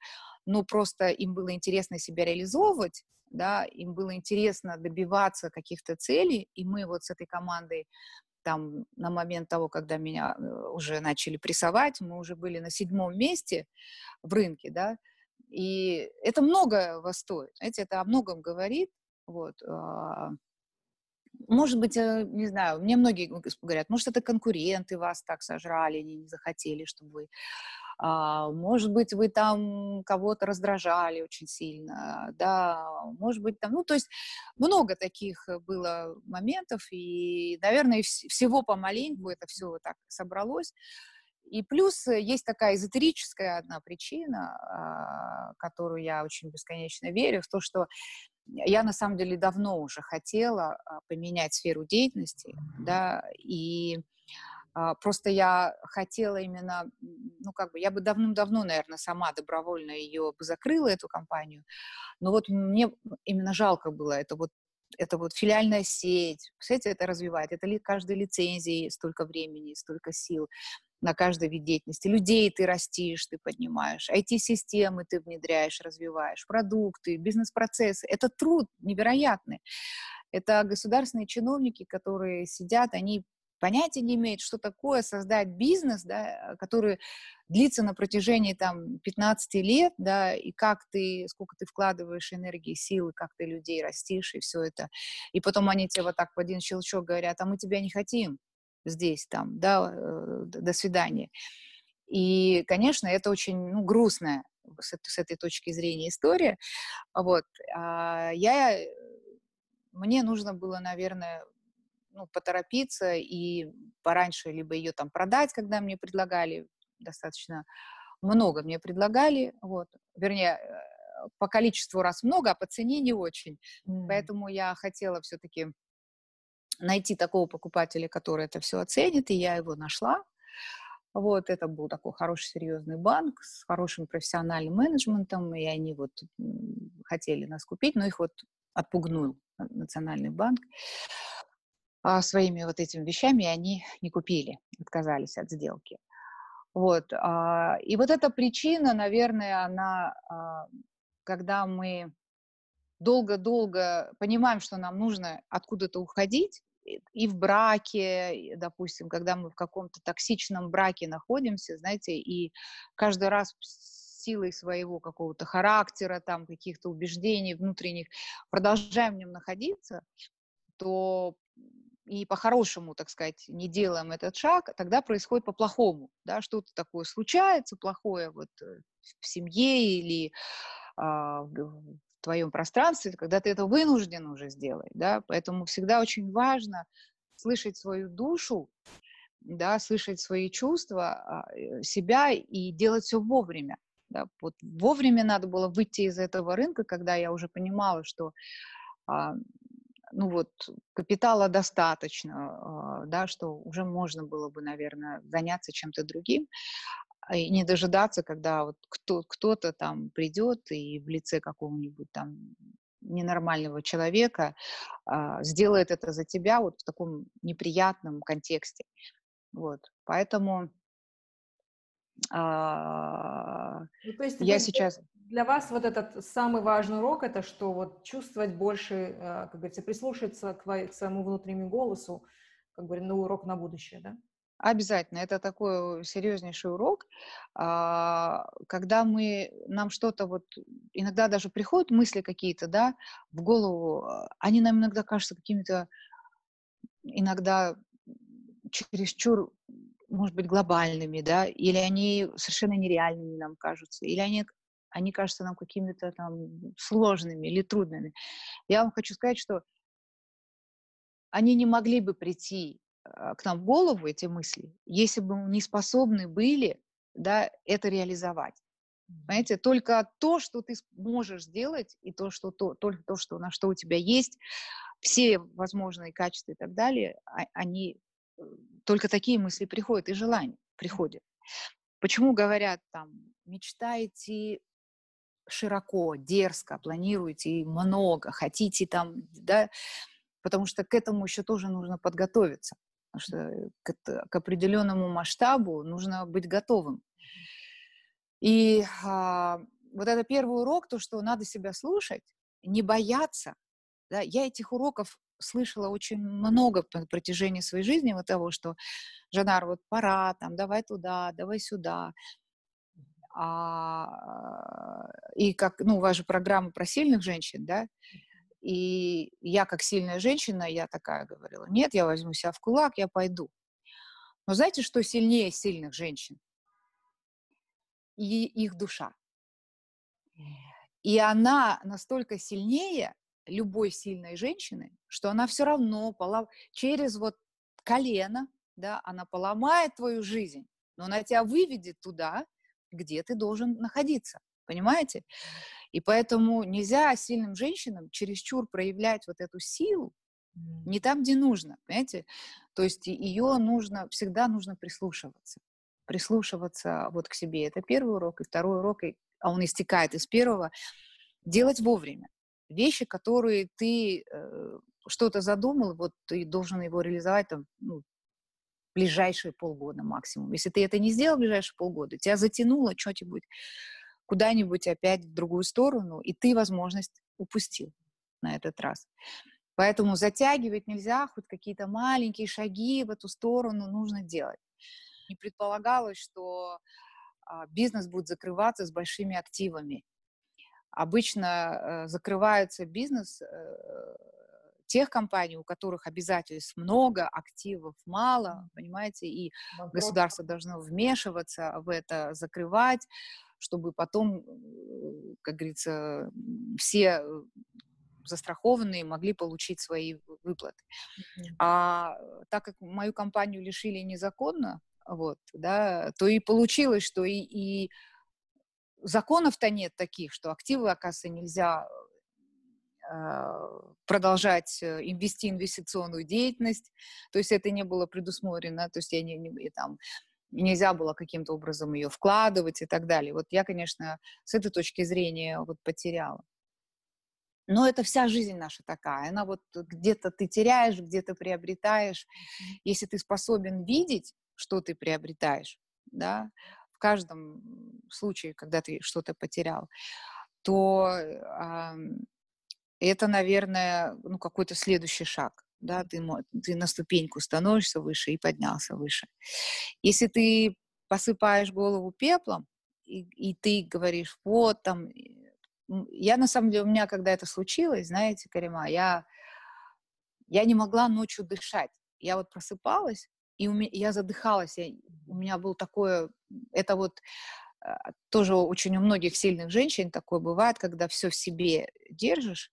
но просто им было интересно себя реализовывать, да, им было интересно добиваться каких-то целей, и мы вот с этой командой там на момент того, когда меня э, уже начали прессовать, мы уже были на седьмом месте в рынке, да, и это много вас стоит, знаете, это о многом говорит, Вот. А, может быть, э, не знаю, мне многие говорят, может, это конкуренты вас так сожрали, они не захотели, чтобы вы может быть, вы там кого-то раздражали очень сильно, да, может быть, там, ну, то есть много таких э, было моментов, и, наверное, всего помаленьку это все так собралось. И плюс э, есть такая эзотерическая одна причина, а, которую я очень бесконечно верю, в то, что я на самом деле давно уже хотела а, поменять сферу деятельности, да, и а, просто я хотела именно, ну, как бы, я бы давным-давно, наверное, сама добровольно ее бы закрыла, эту компанию. Но вот мне именно жалко было это вот это вот филиальная сеть, представляете, это развивает, это ли каждой лицензии столько времени, столько сил на каждый вид деятельности. Людей ты растишь, ты поднимаешь, IT-системы ты внедряешь, развиваешь, продукты, бизнес-процессы. Это труд невероятный. Это государственные чиновники, которые сидят, они понятия не имеет, что такое создать бизнес, да, который длится на протяжении там 15 лет, да, и как ты, сколько ты вкладываешь энергии, силы, как ты людей растишь и все это. И потом они тебе вот так в один щелчок говорят, а мы тебя не хотим здесь, там, да, э, до свидания. И, конечно, это очень ну, грустная с, с этой точки зрения история. Вот. А я, мне нужно было, наверное, ну, поторопиться и пораньше либо ее там продать, когда мне предлагали достаточно много мне предлагали, вот, вернее, э, по количеству раз много, а по цене не очень. Mm. Поэтому я хотела все-таки найти такого покупателя, который это все оценит, и я его нашла. Вот, это был такой хороший, серьезный банк с хорошим профессиональным менеджментом, и они вот хотели нас купить, но их вот отпугнул Национальный банк а, своими вот этими вещами, и они не купили, отказались от сделки. Вот. А, и вот эта причина, наверное, она, а, когда мы долго-долго понимаем, что нам нужно откуда-то уходить, и в браке, допустим, когда мы в каком-то токсичном браке находимся, знаете, и каждый раз силой своего какого-то характера, там, каких-то убеждений внутренних продолжаем в нем находиться, то и по-хорошему, так сказать, не делаем этот шаг, тогда происходит по-плохому, да, что-то такое случается плохое вот э, в семье или а, в твоем пространстве, когда ты это вынужден уже сделать, да, поэтому всегда очень важно слышать свою душу, да, слышать свои чувства, а, э, себя и делать все вовремя. Да. Вот вовремя надо было выйти из этого рынка, когда я уже понимала, что а, ну вот, капитала достаточно, а, да, что уже можно было бы, наверное, заняться чем-то другим, и не дожидаться, когда вот кто, кто-то там придет и в лице какого-нибудь там ненормального человека а, сделает это за тебя вот в таком неприятном контексте. Вот, поэтому а, ну, то есть я сейчас для вас вот этот самый важный урок это что вот чувствовать больше, как говорится, прислушаться к, к своему внутреннему голосу, как говорится, ну, урок на будущее, да? Обязательно, это такой серьезнейший урок, а, когда мы, нам что-то вот, иногда даже приходят мысли какие-то, да, в голову, а, они нам иногда кажутся какими-то, иногда чересчур, может быть, глобальными, да, или они совершенно нереальными нам кажутся, или они, они кажутся нам какими-то там сложными или трудными. Я вам хочу сказать, что они не могли бы прийти а, к нам в голову эти мысли, если бы мы не способны были да, это реализовать. Понимаете, только то, что ты можешь сделать, и то, что, то, только то, что, на что у тебя есть, все возможные качества и так далее, а, они, э, только такие мысли приходят, и желания приходят. Почему говорят там, мечтайте широко, дерзко, планируете много, хотите там, да, потому что к этому еще тоже нужно подготовиться что к, к определенному масштабу нужно быть готовым. И а, вот это первый урок, то, что надо себя слушать, не бояться. Да? Я этих уроков слышала очень много на протяжении своей жизни, вот того, что, Жанар, вот пора, там, давай туда, давай сюда. А, и как, ну, у вас же программа про сильных женщин, да, И я, как сильная женщина, я такая говорила, нет, я возьму себя в кулак, я пойду. Но знаете, что сильнее сильных женщин? И их душа. И она настолько сильнее любой сильной женщины, что она все равно полов... через вот колено, да, она поломает твою жизнь, но она тебя выведет туда, где ты должен находиться. Понимаете? И поэтому нельзя сильным женщинам чересчур проявлять вот эту силу не там, где нужно, понимаете? То есть ее нужно, всегда нужно прислушиваться. Прислушиваться вот к себе. Это первый урок. И второй урок, а он истекает из первого, делать вовремя. Вещи, которые ты э, что-то задумал, вот ты должен его реализовать там, ну, ближайшие полгода максимум. Если ты это не сделал в ближайшие полгода, тебя затянуло что-нибудь куда-нибудь опять в другую сторону, и ты возможность упустил на этот раз. Поэтому затягивать нельзя, хоть какие-то маленькие шаги в эту сторону нужно делать. Не предполагалось, что а, бизнес будет закрываться с большими активами. Обычно э, закрывается бизнес э, тех компаний, у которых обязательств много, активов мало, понимаете, и государство должно вмешиваться в это, закрывать, чтобы потом, э, как говорится, все застрахованные могли получить свои выплаты. А так как мою компанию лишили незаконно, вот, да, то и получилось, что и, и законов-то нет таких, что активы, оказывается, нельзя а, продолжать э, вести инвестиционную деятельность, то есть это не было предусмотрено, то есть я не, не там нельзя было каким-то образом ее вкладывать и так далее. Вот я, конечно, с этой точки зрения вот потеряла. Но это вся жизнь наша такая. Она вот где-то ты теряешь, где-то приобретаешь. Если ты способен видеть, что ты приобретаешь, да, в каждом случае, когда ты что-то потерял, то э, это, наверное, ну, какой-то следующий шаг. Да, ты, ты на ступеньку становишься выше и поднялся выше. Если ты посыпаешь голову пеплом, и, и ты говоришь, вот там, я на самом деле, у меня, когда это случилось, знаете, Карима, я, я не могла ночью дышать. Я вот просыпалась, и у меня, я задыхалась, я, у меня был такое, это вот а, тоже очень у многих сильных женщин такое бывает, когда все в себе держишь,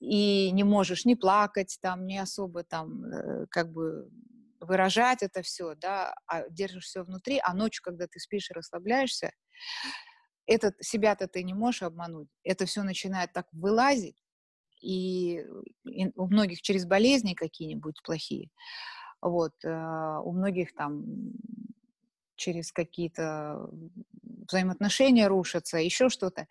и не можешь ни плакать, там, не особо там, э, как бы выражать это все, да, а держишь все внутри, а ночью, когда ты спишь и расслабляешься, этот, себя-то ты не можешь обмануть. Это все начинает так вылазить, и, и у многих через болезни какие-нибудь плохие, вот, э, у многих там через какие-то взаимоотношения рушатся, еще что-то.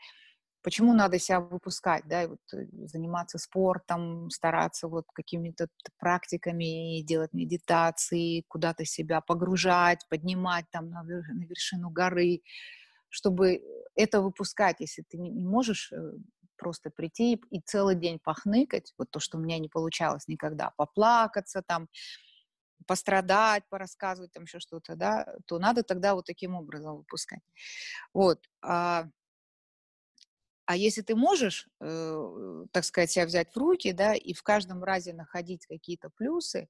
Почему надо себя выпускать, да, и вот э, заниматься спортом, стараться вот какими-то практиками, делать медитации, куда-то себя погружать, поднимать там на, вершину горы, чтобы это выпускать, если ты не можешь э, просто прийти и целый день похныкать, вот то, что у меня не получалось никогда, поплакаться там, пострадать, порассказывать там еще что-то, да, то надо тогда вот таким образом выпускать. Вот. А а если ты можешь, э, так сказать, себя взять в руки, да, и в каждом разе находить какие-то плюсы,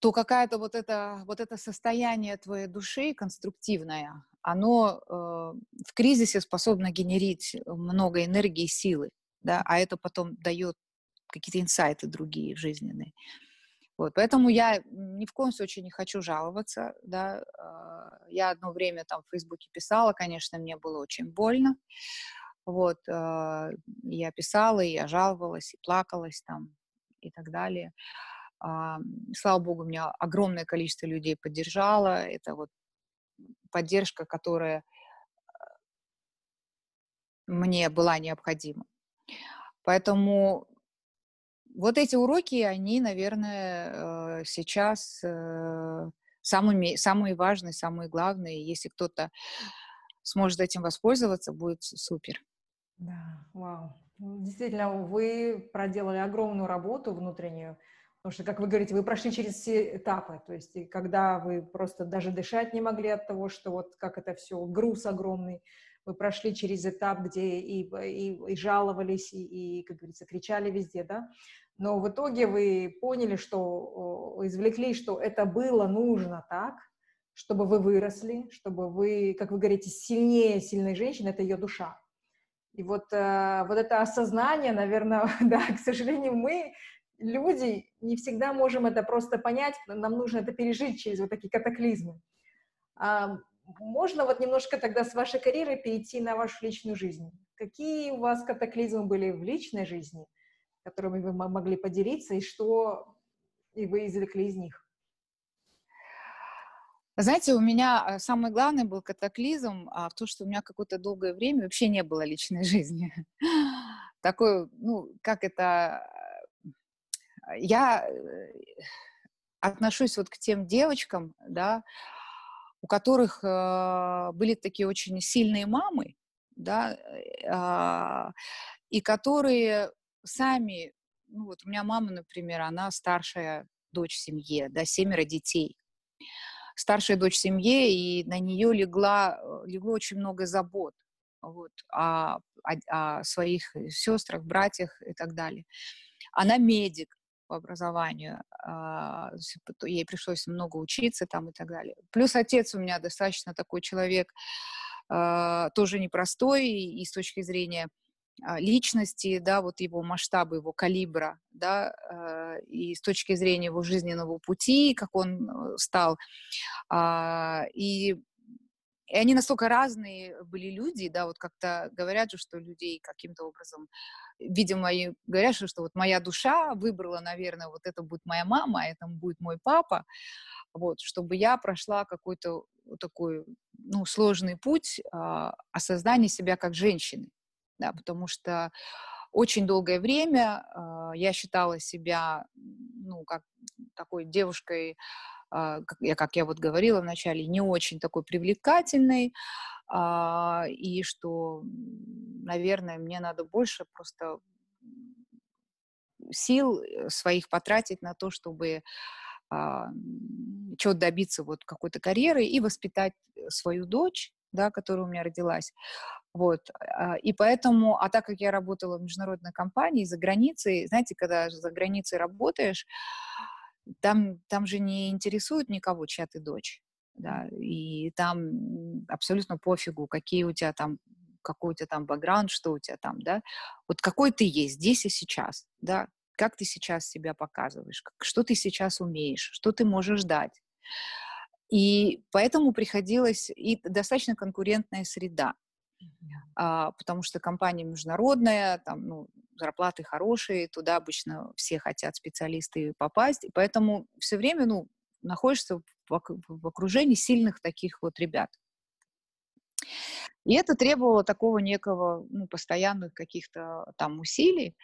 то какая-то вот это, вот это состояние твоей души конструктивное, оно э, в кризисе способно генерить много энергии и силы, да, а это потом дает какие-то инсайты другие жизненные. Вот, поэтому я ни в коем случае не хочу жаловаться, да, а, я одно время там в Фейсбуке писала, конечно, мне было очень больно, вот, а, я писала, и я жаловалась, и плакалась там, и так далее. А, слава богу, меня огромное количество людей поддержало, это вот поддержка, которая мне была необходима. Поэтому вот эти уроки, они, наверное, э, сейчас э, самыми, самые важные, самые главные. Если кто-то сможет этим воспользоваться, будет супер. Да, вау. Ну, действительно, вы проделали огромную работу внутреннюю, Потому что, как вы говорите, вы прошли через все этапы, то есть, и когда вы просто даже дышать не могли от того, что вот как это все, груз огромный, вы прошли через этап, где и, и, и жаловались, и, и, как говорится, кричали везде, да, но в итоге вы поняли, что, извлекли, что это было нужно так, чтобы вы выросли, чтобы вы, как вы говорите, сильнее сильной женщины, это ее душа. И вот, э, вот это осознание, наверное, да, к сожалению, мы люди не всегда можем это просто понять, нам нужно это пережить через вот такие катаклизмы. Можно вот немножко тогда с вашей карьеры перейти на вашу личную жизнь? Какие у вас катаклизмы были в личной жизни, которыми вы могли поделиться, и что и вы извлекли из них? Знаете, у меня э, самый главный был катаклизм а, в том, что у меня какое-то долгое время вообще не было личной жизни. Такой, ну, как это я э, отношусь вот к тем девочкам, да, у которых э, были такие очень сильные мамы, да, э, и которые сами, ну вот у меня мама, например, она старшая дочь в семье, да, семеро детей, старшая дочь в семье, и на нее легла, э, легло очень много забот, вот, о, о, о своих сестрах, братьях и так далее. Она медик, по образованию, а, ей пришлось много учиться там и так далее. Плюс отец у меня достаточно такой человек, а, тоже непростой, и с точки зрения а, личности, да, вот его масштаба, его калибра, да, и с точки зрения его жизненного пути, как он э, стал. И и они настолько разные были люди, да, вот как-то говорят же, что людей каким-то образом, видимо, и говорят, что, вот моя душа выбрала, наверное, вот это будет моя мама, а это будет мой папа, вот, чтобы я прошла какой-то такой, ну, сложный путь а, осознания себя как женщины, да, потому что очень долгое время а, я считала себя, ну, как такой девушкой, как я, как я вот говорила вначале, не очень такой привлекательный, а, и что, наверное, мне надо больше просто сил э, своих потратить на то, чтобы а, чего-то добиться вот какой-то карьеры и воспитать э, свою дочь, да, которая у меня родилась. Вот. И поэтому, а так как я работала в международной компании за границей, знаете, когда за границей работаешь, там, там же не интересует никого, чья ты дочь, да, и там абсолютно пофигу, какие у тебя там какой у тебя там бэкграунд, что у тебя там, да, вот какой ты есть здесь и сейчас, да, как ты сейчас себя показываешь, как, что ты сейчас умеешь, что ты можешь дать. И поэтому приходилось, и достаточно конкурентная среда, а, потому что компания международная, там, ну, зарплаты хорошие, туда обычно все хотят специалисты попасть, и поэтому все время, ну, находишься в, окружении сильных таких вот ребят. И это требовало такого некого, ну, постоянных каких-то там усилий,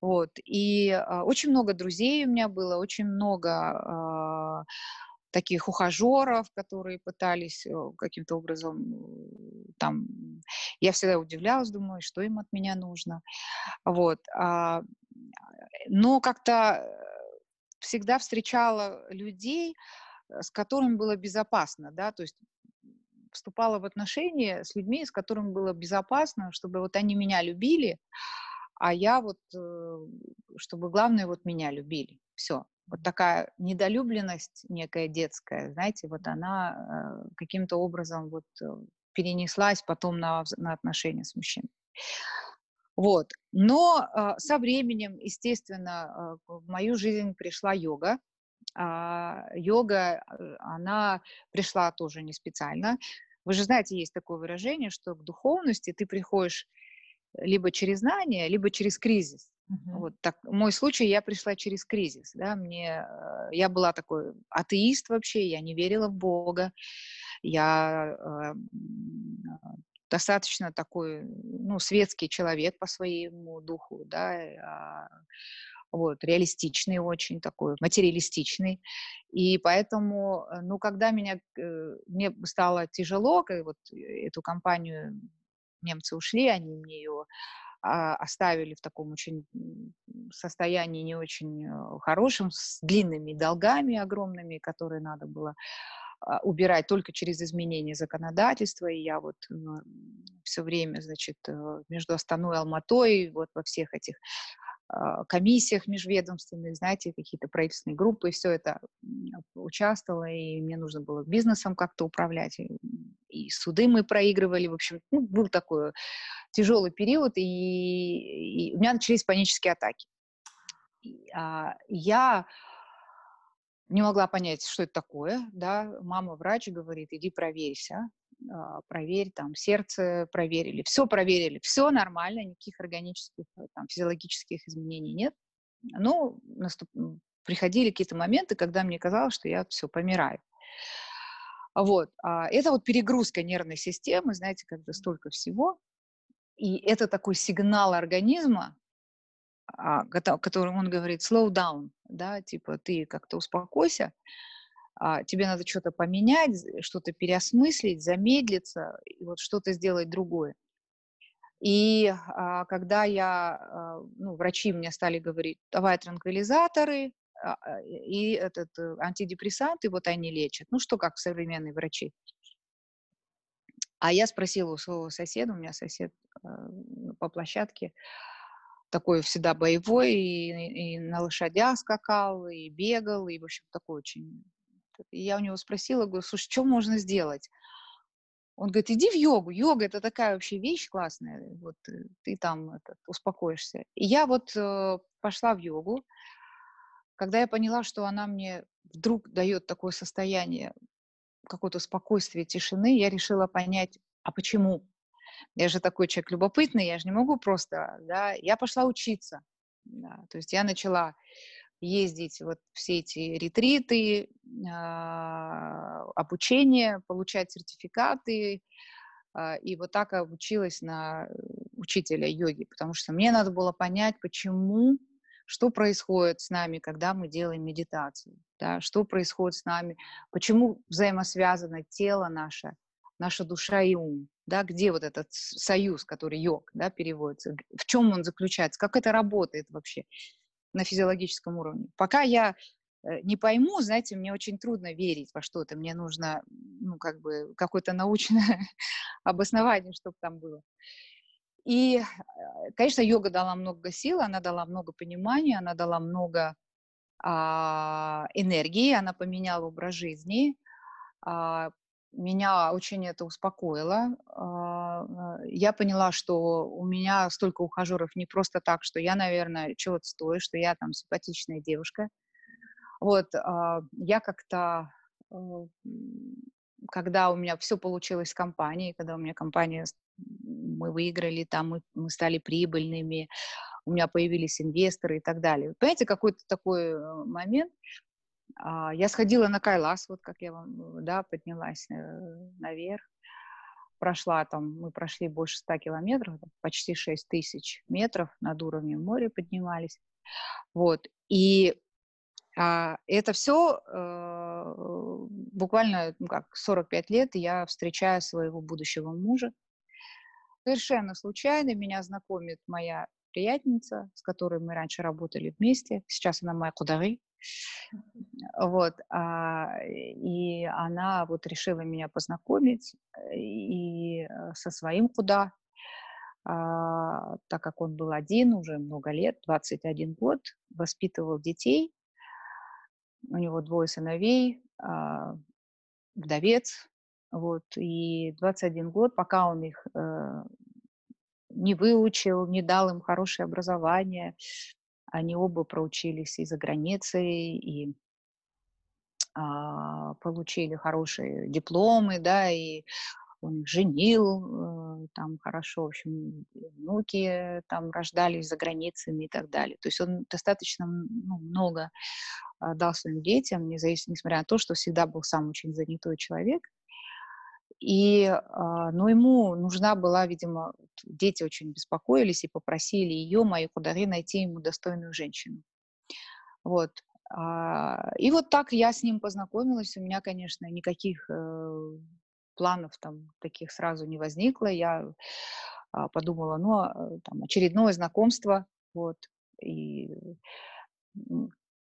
вот, и э, очень много друзей у меня было, очень много э, таких ухажеров, которые пытались э, каким-то образом там... Я всегда удивлялась, думаю, что им от меня нужно. Вот. А, но как-то всегда встречала людей, э, с которыми было безопасно, да, то есть вступала в отношения с людьми, с которыми было безопасно, чтобы вот они меня любили, а я вот, э, чтобы главное, вот меня любили. Все вот такая недолюбленность некая детская, знаете, вот она э, каким-то образом вот э, перенеслась потом на, на отношения с мужчиной. Вот. Но э, со временем, естественно, э, в мою жизнь пришла йога. А, йога, э, она пришла тоже не специально. Вы же знаете, есть такое выражение, что к духовности ты приходишь либо через знание, либо через кризис. Uh-huh. Вот так, мой случай, я пришла через кризис, да, мне, э, я была такой атеист вообще, я не верила в Бога, я э, достаточно такой, ну, светский человек по своему духу, да, э, вот, реалистичный очень такой, материалистичный, и поэтому, э, ну, когда меня, мне стало тяжело, как вот эту компанию немцы ушли, они мне ее а, оставили в таком очень состоянии не очень э, хорошем, с длинными долгами огромными, которые надо было а, убирать только через изменение законодательства. И я вот ну, все время, значит, э, между Астаной и Алматой, вот во всех этих а, комиссиях межведомственных, знаете, какие-то правительственные группы, и все это участвовала, и мне нужно было бизнесом как-то управлять, и, и суды мы проигрывали, в общем, ну, был такой тяжелый период, и, и у меня начались панические атаки. А, я не могла понять, что это такое, да, мама врач говорит, иди проверься, а, проверь, там, сердце проверили, все проверили, все нормально, никаких органических, э, там, физиологических изменений нет. Но наступ... приходили какие-то моменты, когда мне казалось, что я все, помираю. Вот. А это вот перегрузка нервной системы, знаете, когда столько всего. И это такой сигнал организма, а, которым он говорит slow down, да, типа ты как-то успокойся, а, тебе надо что-то поменять, что-то переосмыслить, замедлиться, и вот что-то сделать другое. И а, когда я, а, ну, врачи мне стали говорить, давай транквилизаторы а и этот э, антидепрессанты, вот они лечат. Ну, что как современные врачи. А я спросила у своего соседа, у меня сосед э, по площадке, такой всегда боевой, и, и на лошадях скакал, и бегал, и, в общем, такой очень... И я у него спросила, говорю, слушай, что можно сделать? Он говорит, иди в йогу. Йога – это такая вообще вещь классная. Вот э, ты там этот, успокоишься. И я вот э, пошла в йогу. Когда я поняла, что она мне вдруг дает такое состояние какое-то спокойствие, тишины, я решила понять, а почему? Я же такой человек любопытный, я же не могу просто, да, я пошла учиться, да, то есть я начала ездить вот все эти ретриты, э, обучение, получать сертификаты, э, и вот так обучилась на учителя йоги, потому что мне надо было понять, почему, что происходит с нами, когда мы делаем медитацию, да, что происходит с нами, почему взаимосвязано тело наше, наша душа и ум, да, где вот этот союз, который йог, да, переводится, в чем он заключается, как это работает вообще на физиологическом уровне. Пока я э, не пойму, знаете, мне очень трудно верить во что-то, мне нужно, ну, как бы, какое-то научное обоснование, чтобы там было. И, э, конечно, йога дала много сил, она дала много понимания, она дала много а, энергии, она поменяла образ жизни, а, меня очень это успокоило. А, э, я поняла, что у меня столько ухажеров не просто так, что я, наверное, чего-то стою, что я там симпатичная девушка. Вот, а, я как-то, э, когда у меня все получилось с компанией, когда у меня компания, мы выиграли, там мы, мы стали прибыльными, у меня появились инвесторы и так далее. Понимаете, какой-то такой э, момент, а, я сходила на Кайлас, вот как я вам, да, поднялась э, наверх, прошла там, мы прошли больше ста километров, почти шесть тысяч метров над уровнем моря поднимались, вот, и это все э, буквально ну, как 45 лет, я встречаю своего будущего мужа. Совершенно случайно меня знакомит моя приятельница, с которой мы раньше работали вместе. Сейчас она моя кудары. Вот, а, и она вот решила меня познакомить э, и э, со своим куда, а, так как он был один уже много лет, 21 год, воспитывал детей, у него двое сыновей, а, вдовец, вот, и 21 год, пока он их э, не выучил, не дал им хорошее образование, они оба проучились и за границей, и а, получили хорошие дипломы, да, и он их женил, там хорошо, в общем, внуки там рождались за границами и так далее. То есть он достаточно ну, много а, дал своим детям, несмотря на то, что всегда был сам очень занятой человек. И, а, ну, ему нужна была, видимо, дети очень беспокоились и попросили ее, мою Кудари, найти ему достойную женщину. Вот. А, и вот так я с ним познакомилась. У меня, конечно, никаких э, планов там таких сразу не возникло. Я а, подумала, ну, а, там, очередное знакомство, вот, и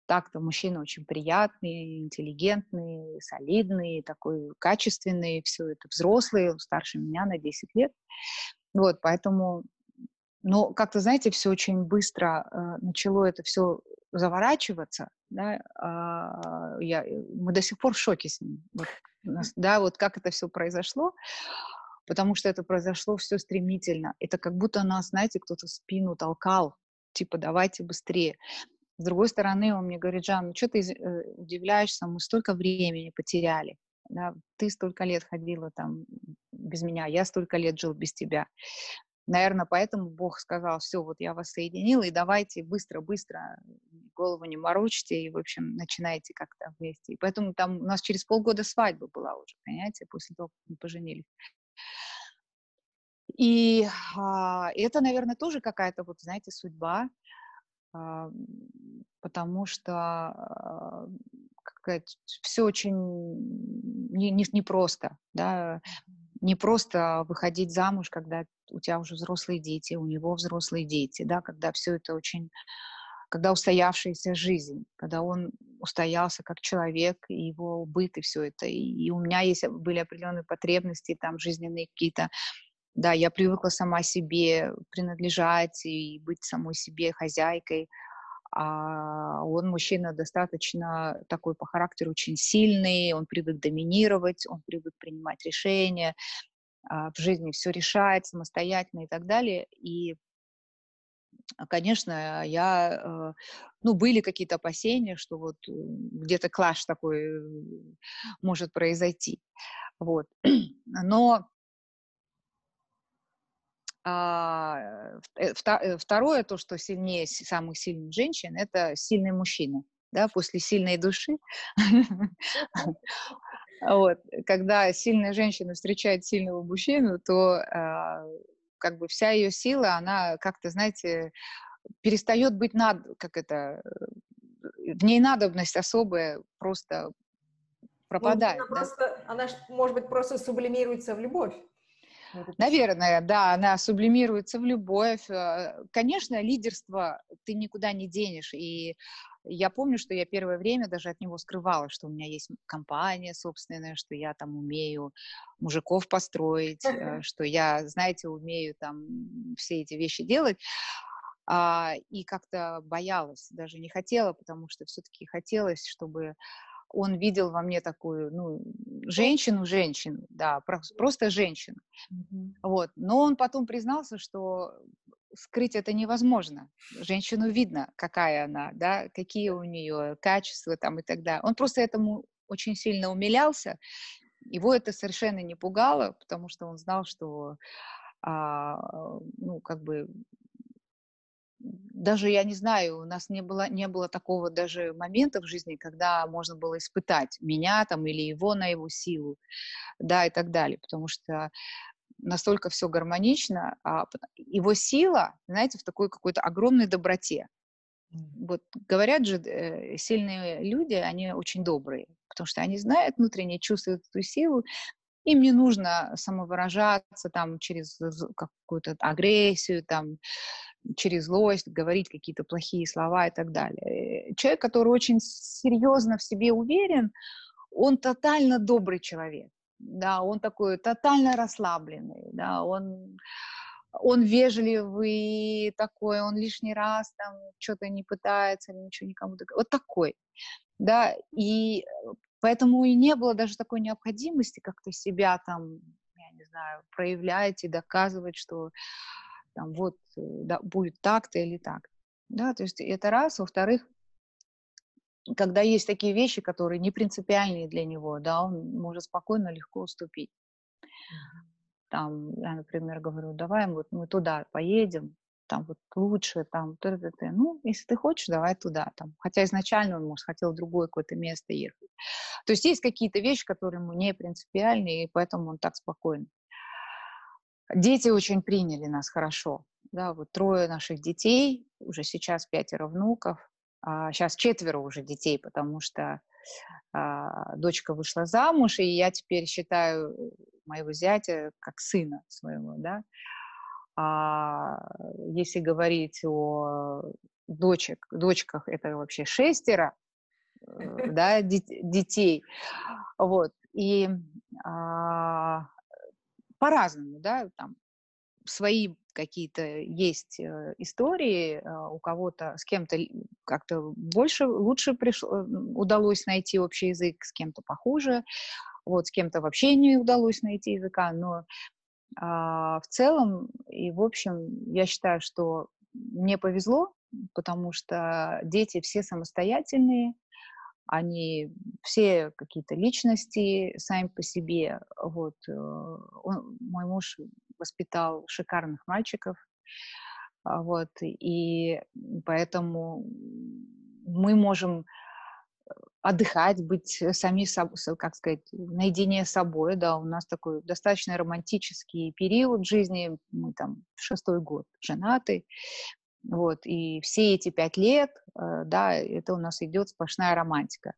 так-то мужчина очень приятный, интеллигентный, солидный, такой качественный, все это взрослый, старше меня на 10 лет. Вот, поэтому, но как-то, знаете, все очень быстро э, начало это все заворачиваться, да, а, я, мы до сих пор в шоке с ним, вот, нас, да, вот как это все произошло, потому что это произошло все стремительно. Это как будто нас, знаете, кто-то в спину толкал, типа, давайте быстрее. С другой стороны, он мне говорит, Жан, ну что ты э, удивляешься, мы столько времени потеряли, да, ты столько лет ходила там без меня, я столько лет жил без тебя. Наверное, поэтому Бог сказал, все, вот я вас соединил, и давайте быстро-быстро, голову не морочите, и, в общем, начинайте как-то вместе. И поэтому там у нас через полгода свадьба была уже, понимаете, после того, как мы поженились. И а, это, наверное, тоже какая-то, вот, знаете, судьба, а, потому что а, все очень не, не, непросто, да, не просто выходить замуж, когда у тебя уже взрослые дети, у него взрослые дети, да, когда все это очень, когда устоявшаяся жизнь, когда он устоялся как человек, и его быт, и все это, и, и у меня есть, были определенные потребности, там, жизненные какие-то, да, я привыкла сама себе принадлежать и быть самой себе хозяйкой, а он мужчина достаточно такой по характеру очень сильный, он привык доминировать, он привык принимать решения, а, в жизни все решать самостоятельно и так далее. И, конечно, я, э, ну, были какие-то опасения, что вот э, где-то клаш такой э, может произойти. Вот. Но а, второе, то, что сильнее самых сильных женщин, это сильный мужчина. Да, после сильной души, вот, когда сильная женщина встречает сильного мужчину, то а, как бы вся ее сила, она как-то, знаете, перестает быть над, как это, в ней надобность особая просто пропадает. Ну, она, да? просто, она, может быть, просто сублимируется в любовь. Наверное, да, она сублимируется в любовь. Э, конечно, лидерство ты никуда не денешь. И я помню, что я первое время даже от него скрывала, что у меня есть компания собственная, что я там умею мужиков построить, э, что я, знаете, умею там все эти вещи делать. А, и как-то боялась, даже не хотела, потому что все-таки хотелось, чтобы он видел во мне такую, ну, женщину-женщину, да, просто женщину. Mm-hmm. Вот. Но он потом признался, что скрыть это невозможно. Женщину видно, какая она, да, какие у нее качества там и так далее. Он просто этому очень сильно умилялся. Его это совершенно не пугало, потому что он знал, что а, ну, как бы даже, я не знаю, у нас не было, не было такого даже момента в жизни, когда можно было испытать меня там или его на его силу, да, и так далее, потому что настолько все гармонично, а его сила, знаете, в такой какой-то огромной доброте. Вот говорят же, э, сильные люди, они очень добрые, потому что они знают внутренне, чувствуют эту силу, им не нужно самовыражаться там через какую-то агрессию, там, через злость, говорить какие-то плохие слова и так далее. Э, человек, который очень серьезно в себе уверен, он тотально добрый человек, да, он такой тотально расслабленный, да, он, он вежливый такой, он лишний раз там что-то не пытается, ничего никому, вот такой, да, и поэтому и не было даже такой необходимости как-то себя там, я не знаю, проявлять и доказывать, что там вот э, да, будет так-то или так. Да, то есть это раз. Во-вторых, когда есть такие вещи, которые не принципиальные для него, да, он может спокойно, легко уступить. Там, я, например, говорю, давай вот мы туда поедем, там вот лучше, там, т -т -т. ну, если ты хочешь, давай туда, там. Хотя изначально он, может, хотел в другое какое-то место ехать. То есть есть какие-то вещи, которые ему не принципиальны, и поэтому он так спокойно. Дети очень приняли нас хорошо. Да, вот трое наших детей, уже сейчас пятеро внуков, а сейчас четверо уже детей, потому что а, дочка вышла замуж, и я теперь считаю моего зятя как сына своего, да. А если говорить о дочек, дочках, это вообще шестеро, э, да, детей, вот, и а, по-разному, да, там свои какие-то есть э, истории, а, у кого-то с кем-то как-то больше, лучше пришло, удалось найти общий язык, с кем-то похуже, вот, с кем-то вообще не удалось найти языка, но а, в целом и в общем я считаю, что мне повезло, потому что дети все самостоятельные, они все какие-то личности сами по себе. Вот э, он, мой муж воспитал шикарных мальчиков, а, вот и поэтому мы можем отдыхать, быть сами собой, как сказать, наедине с собой, да, у нас такой достаточно романтический период жизни, мы там шестой год женаты, вот, и все эти пять лет, э, да, это у нас идет сплошная романтика.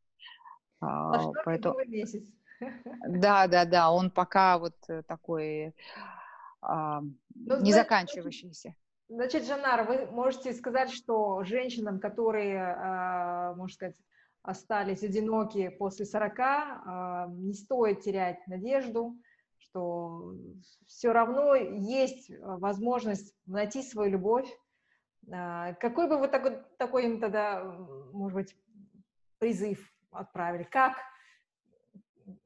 А, поэтому... месяц. Да, да, да, он пока вот э, такой а, ну, не заканчивающийся. Значит, Жанар, вы можете сказать, что женщинам, которые, а, можно сказать, остались одиноки после 40, а, не стоит терять надежду, что все равно есть возможность найти свою любовь. А, какой бы вы такой, такой им тогда, может быть, призыв отправили? Как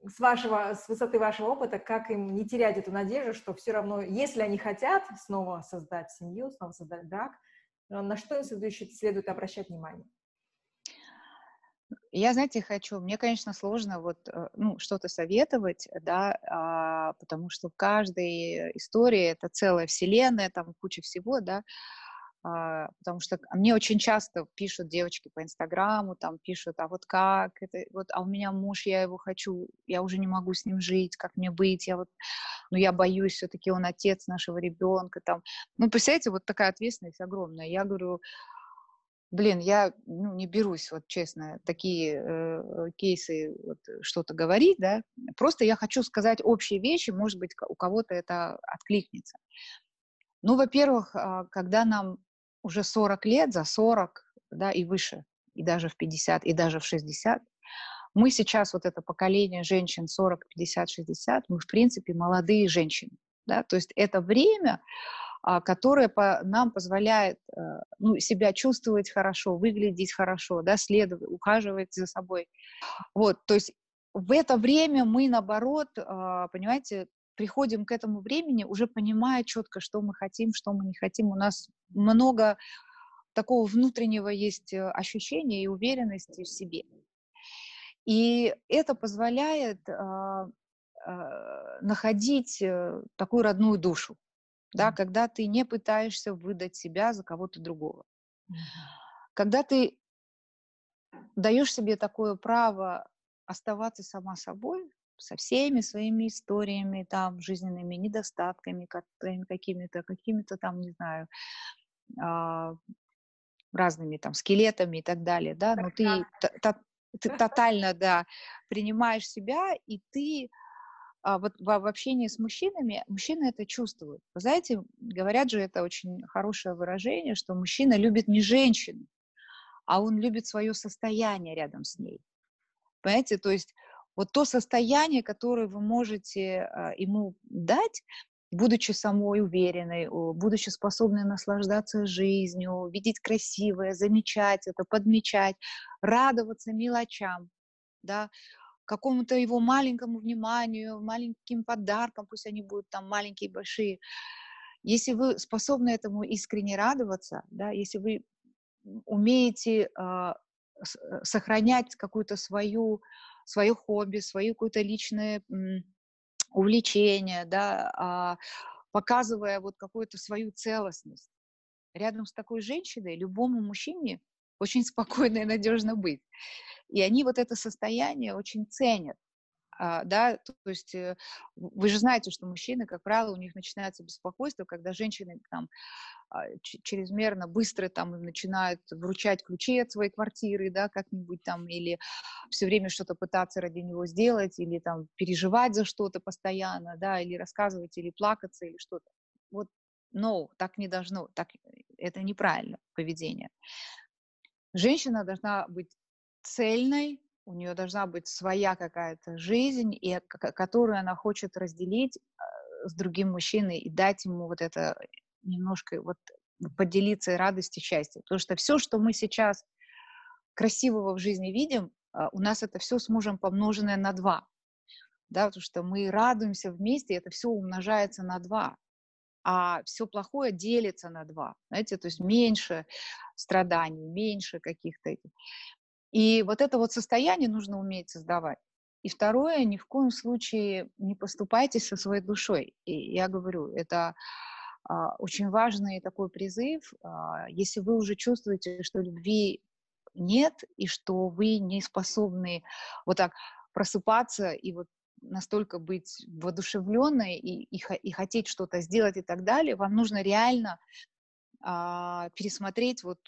с, вашего, с высоты вашего опыта, как им не терять эту надежду, что все равно, если они хотят снова создать семью, снова создать брак, на что им следует обращать внимание? Я, знаете, хочу, мне, конечно, сложно вот, э, ну, что-то советовать, да, а, потому что в каждой истории это целая вселенная, там куча всего, да, потому что мне очень часто пишут девочки по Инстаграму, там пишут, а вот как это, вот, а у меня муж, я его хочу, я уже не могу с ним жить, как мне быть, я вот, ну, я боюсь, все-таки он отец нашего ребенка, там, ну, представляете, вот такая ответственность огромная, я говорю, блин, я ну, не берусь, вот честно, такие э, кейсы вот, что-то говорить, да, просто я хочу сказать общие вещи, может быть, у кого-то это откликнется. Ну, во-первых, а, когда нам уже 40 лет, за 40, да, и выше, и даже в 50, и даже в 60, мы сейчас, вот это поколение женщин 40, 50, 60, мы, в принципе, молодые женщины, да, то есть это время, а, которая по, нам позволяет э, ну, себя чувствовать хорошо, выглядеть хорошо, да, следовать, ухаживать за собой. Вот, то есть в это время мы, наоборот, а, понимаете, приходим к этому времени, уже понимая четко, что мы хотим, что мы не хотим. У нас много такого внутреннего есть э, ощущения и уверенности в себе. И это позволяет э, э, находить такую родную душу да, когда ты не пытаешься выдать себя за кого-то другого. Когда ты даешь себе такое право оставаться сама собой, со всеми своими историями, там, жизненными недостатками, какими-то, какими-то там, не знаю, а, разными там скелетами и так далее, да, но ты, ты тотально, да, принимаешь себя, и ты а вот в, в общении с мужчинами мужчины это чувствуют. Вы знаете, говорят же, это очень хорошее выражение, что мужчина любит не женщину, а он любит свое состояние рядом с ней. Понимаете, то есть вот то состояние, которое вы можете а, ему дать, будучи самой уверенной, будучи способной наслаждаться жизнью, видеть красивое, замечать это, подмечать, радоваться мелочам, да, какому-то его маленькому вниманию, маленьким подаркам, пусть они будут там маленькие, большие. Если вы способны этому искренне радоваться, да, если вы умеете а, э, сохранять какую-то свою, свое хобби, свое какое-то личное увлечение, да, а, показывая вот какую-то свою целостность. Рядом с такой женщиной любому мужчине очень спокойно и надежно быть. И они вот это состояние очень ценят. А, да, то есть э, вы же знаете, что мужчины, как правило, у них начинается беспокойство, когда женщины там а, чрезмерно быстро там начинают вручать ключи от своей квартиры, да, как-нибудь там, или все время что-то пытаться ради него сделать, или там переживать за что-то постоянно, да, или рассказывать, или плакаться, или что-то. Вот no, так не должно, так, это неправильно поведение. Женщина должна быть цельной, у нее должна быть своя какая-то жизнь, и, которую она хочет разделить с другим мужчиной и дать ему вот это немножко вот поделиться радостью, счастьем. Потому что все, что мы сейчас красивого в жизни видим, а, у нас это все с мужем помноженное на два. Да, потому что мы радуемся вместе, это все умножается на два. А все плохое делится на два. Знаете, то есть меньше страданий, меньше каких-то этих. И вот это вот состояние нужно уметь создавать. И второе, ни в коем случае не поступайте со своей душой. И я говорю, это а, очень важный такой призыв. А, если вы уже чувствуете, что любви нет, и что вы не способны вот так просыпаться и вот настолько быть воодушевленной и, и, и хотеть что-то сделать и так далее, вам нужно реально а, пересмотреть вот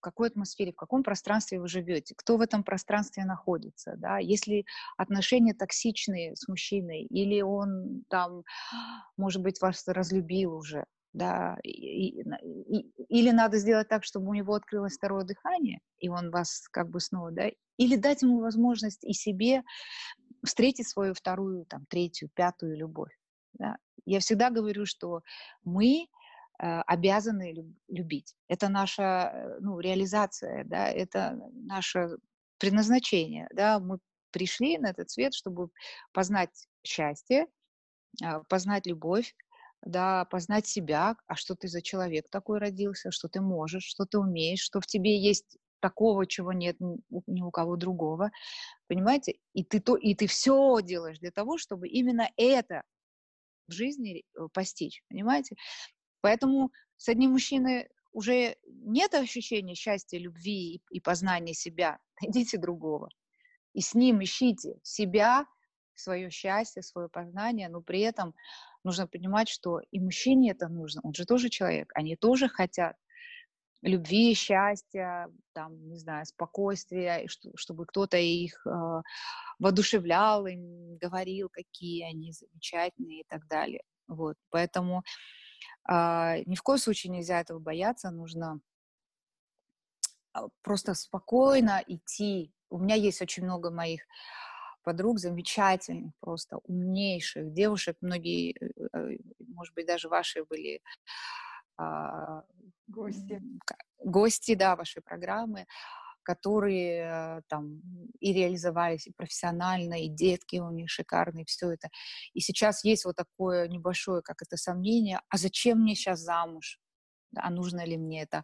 какой атмосфере, в каком пространстве вы живете, кто в этом пространстве находится, да, если отношения токсичные с мужчиной, или он там, может быть, вас разлюбил уже, да, и, и, или надо сделать так, чтобы у него открылось второе дыхание, и он вас как бы снова, да, или дать ему возможность и себе встретить свою вторую, там, третью, пятую любовь. Да. Я всегда говорю, что мы обязаны любить. Это наша э, ну, реализация, да, это наше предназначение. Да. Мы пришли на этот свет, чтобы познать счастье, а, познать любовь, да, познать себя, а что ты за человек такой родился, что ты можешь, что ты умеешь, что в тебе есть такого, чего нет ни у кого другого, понимаете? И ты, то, и ты все делаешь для того, чтобы именно это в жизни э, постичь, понимаете? Поэтому с одним мужчиной уже нет ощущения счастья, любви и, познания себя. Найдите другого. И с ним ищите себя, свое счастье, свое познание, но при этом нужно понимать, что и мужчине это нужно, он же тоже человек, они тоже хотят любви, счастья, там, не знаю, спокойствия, чтобы кто-то их э, воодушевлял, им говорил, какие они замечательные и так далее. Вот, поэтому ни в коем случае нельзя этого бояться, нужно а, просто спокойно идти. У меня есть очень много моих подруг, замечательных, просто умнейших девушек, многие, э, э, может быть, даже ваши были а, гости. Гости, да, вашей программы которые э, там и реализовались и профессионально, и детки у них шикарные, все это. И сейчас есть вот такое небольшое, как это, сомнение, а зачем мне сейчас замуж? А нужно ли мне это?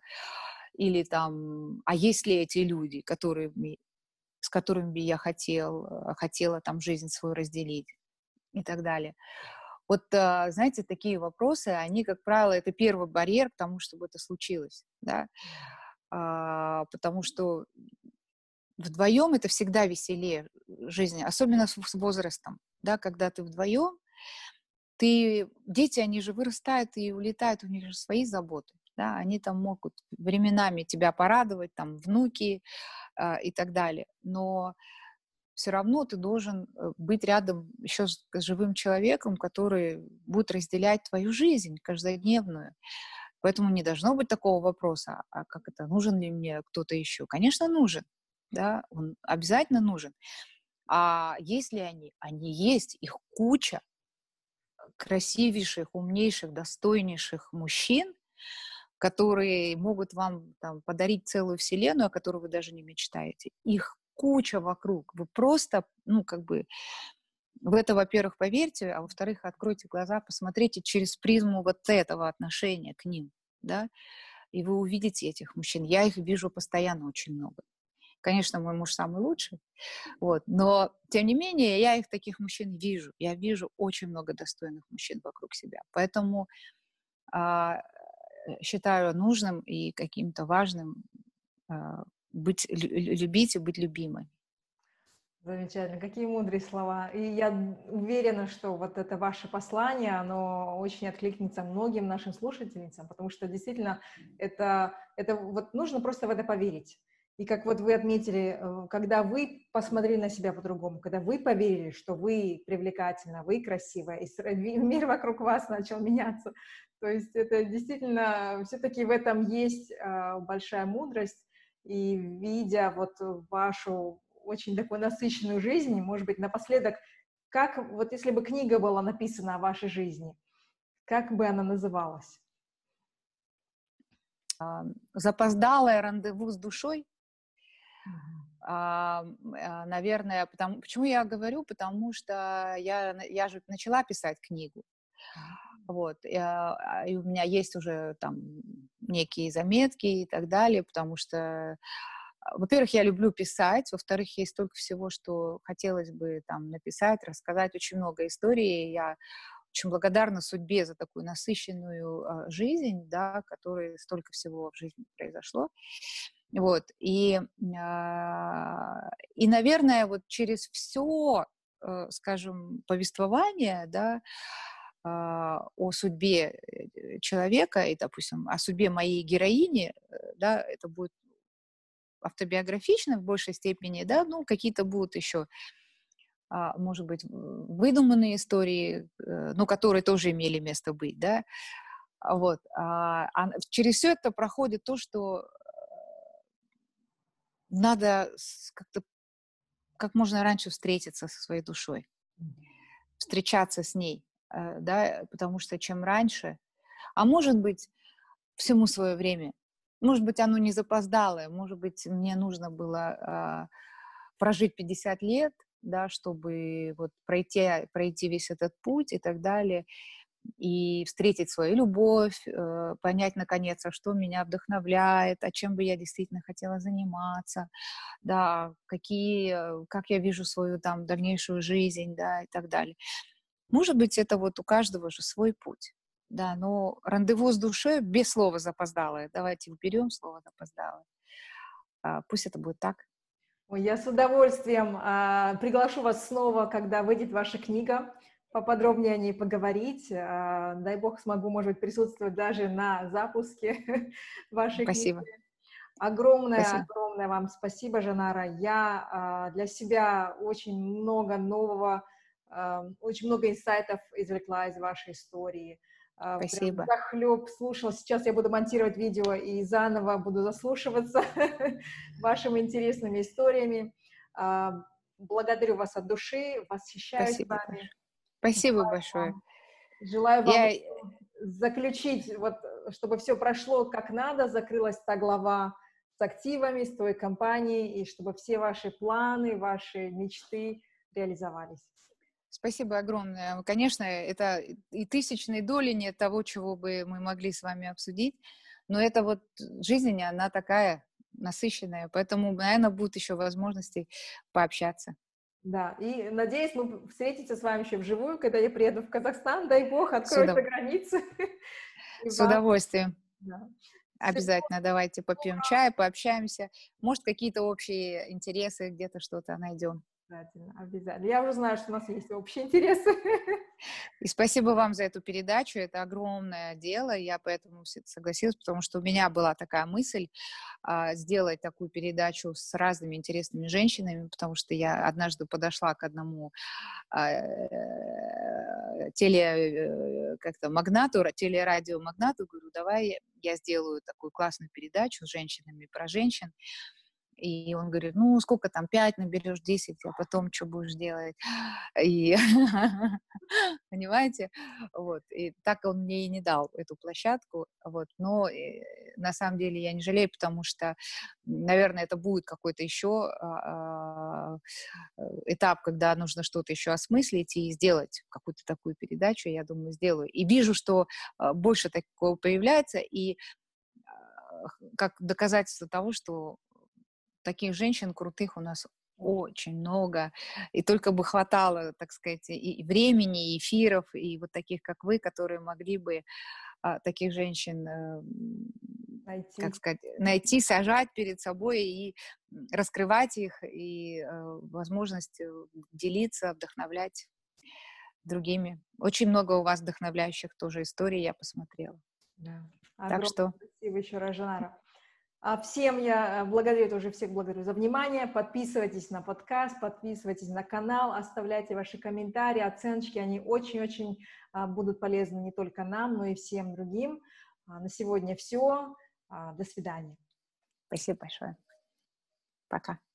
Или там, а есть ли эти люди, которые, с которыми бы я хотел, э, хотела там жизнь свою разделить и так далее. Вот, э, знаете, такие вопросы, они, как правило, это первый барьер к тому, чтобы это случилось, да. Потому что вдвоем это всегда веселее жизни, особенно с, с возрастом, да, когда ты вдвоем, ты, дети, они же вырастают и улетают, у них же свои заботы, да, они там могут временами тебя порадовать, там, внуки э, и так далее, но все равно ты должен э, быть рядом еще с живым человеком, который будет разделять твою жизнь каждодневную. Поэтому не должно быть такого вопроса, а как это, нужен ли мне кто-то еще? Конечно, нужен, да, он обязательно нужен. А есть ли они? Они есть, их куча красивейших, умнейших, достойнейших мужчин, которые могут вам там, подарить целую вселенную, о которой вы даже не мечтаете. Их куча вокруг. Вы просто, ну, как бы, в это, во-первых, поверьте, а во-вторых, откройте глаза, посмотрите через призму вот этого отношения к ним, да, и вы увидите этих мужчин. Я их вижу постоянно очень много. Конечно, мой муж самый лучший, вот, но, тем не менее, я их, таких мужчин, вижу. Я вижу очень много достойных мужчин вокруг себя. Поэтому а, считаю нужным и каким-то важным а, быть, любить и быть любимой. Замечательно, какие мудрые слова. И я уверена, что вот это ваше послание, оно очень откликнется многим нашим слушательницам, потому что действительно это, это вот нужно просто в это поверить. И как вот вы отметили, э, когда вы посмотрели на себя по-другому, когда вы поверили, что вы привлекательна, вы красивая, и мир вокруг вас начал меняться. То есть это действительно, все-таки в этом есть а, большая мудрость. И видя вот вашу очень такую насыщенную жизнь, может быть, напоследок, как вот если бы книга была написана о вашей жизни, как бы она называлась? Запоздалое рандеву с душой а, наверное, потому, почему я говорю, потому что я, я же начала писать книгу, вот, и, а, и у меня есть уже там некие заметки и так далее, потому что, во-первых, я люблю писать, во-вторых, есть столько всего, что хотелось бы там написать, рассказать, очень много историй, я очень благодарна судьбе за такую насыщенную жизнь, да, которой столько всего в жизни произошло. Вот, и, а, и, наверное, вот через все, э, скажем, повествование, да, а, о судьбе э, человека и, допустим, о судьбе моей героини, э, да, это будет автобиографично в большей степени, да, ну, какие-то будут еще, а, может быть, выдуманные истории, ну, которые тоже имели место быть, да, вот. А через все это проходит то, что надо как-то как можно раньше встретиться со своей душой, встречаться с ней, э, да, потому что чем раньше, а может быть, всему свое время, может быть, оно не запоздалое, может быть, мне нужно было а, прожить 50 лет, да, чтобы вот пройти, пройти весь этот путь и так далее и встретить свою любовь, э, понять, наконец, а что меня вдохновляет, а чем бы я действительно хотела заниматься, да, какие, э, как я вижу свою там дальнейшую жизнь, да, и так далее. Может быть, это вот у каждого же свой путь, да, но рандеву с душой без слова запоздалое. Давайте уберем слово запоздалое. А, пусть это будет так. Я с удовольствием а, приглашу вас снова, когда выйдет ваша книга поподробнее о ней поговорить. А, дай бог смогу, может быть, присутствовать даже на запуске вашей спасибо. книги. Огромное, спасибо. огромное вам спасибо, Жанара. Я а, для себя очень много нового, а, очень много инсайтов извлекла из вашей истории. Спасибо. Прям захлеб слушала. Сейчас я буду монтировать видео и заново буду заслушиваться вашими интересными историями. Благодарю вас от души, восхищаюсь Спасибо. вами. Спасибо Желаю большое. Вам. Желаю вам Я... заключить, вот, чтобы все прошло как надо, закрылась та глава с активами, с той компанией, и чтобы все ваши планы, ваши мечты реализовались. Спасибо огромное. Конечно, это и тысячной доли нет того, чего бы мы могли с вами обсудить, но это вот жизнь, она такая насыщенная, поэтому, наверное, будут еще возможности пообщаться. Да, и надеюсь, мы встретимся с вами еще вживую, когда я приеду в Казахстан, дай бог, откроются удов... границы. С удовольствием. Да. Обязательно давайте попьем чай, пообщаемся. Может, какие-то общие интересы, где-то что-то найдем. Обязательно, обязательно. Я уже знаю, что у нас есть общие интересы. И спасибо вам за эту передачу. Это огромное дело. Я поэтому согласилась, потому что у меня была такая мысль а, сделать такую передачу с разными интересными женщинами, потому что я однажды подошла к одному а, э, теле э, как-то магнату, телерадиомагнату, говорю, давай я сделаю такую классную передачу с женщинами про женщин. И он говорит, ну, сколько там, пять наберешь, десять, а потом что будешь делать? И, понимаете, вот, и так он мне и не дал эту площадку, вот, но э, на самом деле я не жалею, потому что, наверное, это будет какой-то еще а, э, этап, когда нужно что-то еще осмыслить и сделать какую-то такую передачу, я думаю, сделаю. И вижу, что а, больше такого появляется, и а, как доказательство того, что таких женщин крутых у нас очень много, и только бы хватало, так сказать, и времени, и эфиров, и вот таких, как вы, которые могли бы а, таких женщин, э, найти. как сказать, найти, сажать перед собой и раскрывать их, и э, возможность э, делиться, вдохновлять другими. Очень много у вас вдохновляющих тоже историй я посмотрела. Да. Так что... Спасибо еще раз, Жанара. А всем я благодарю, тоже всех благодарю за внимание. Подписывайтесь на подкаст, подписывайтесь на канал, оставляйте ваши комментарии, оценочки. Они очень-очень будут полезны не только нам, но и всем другим. На сегодня все. До свидания. Спасибо большое. Пока.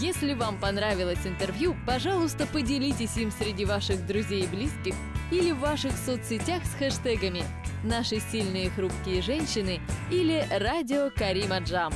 Если вам понравилось интервью, пожалуйста, поделитесь им среди ваших друзей и близких или в ваших соцсетях с хэштегами «Наши сильные хрупкие женщины» или «Радио Карима Джам».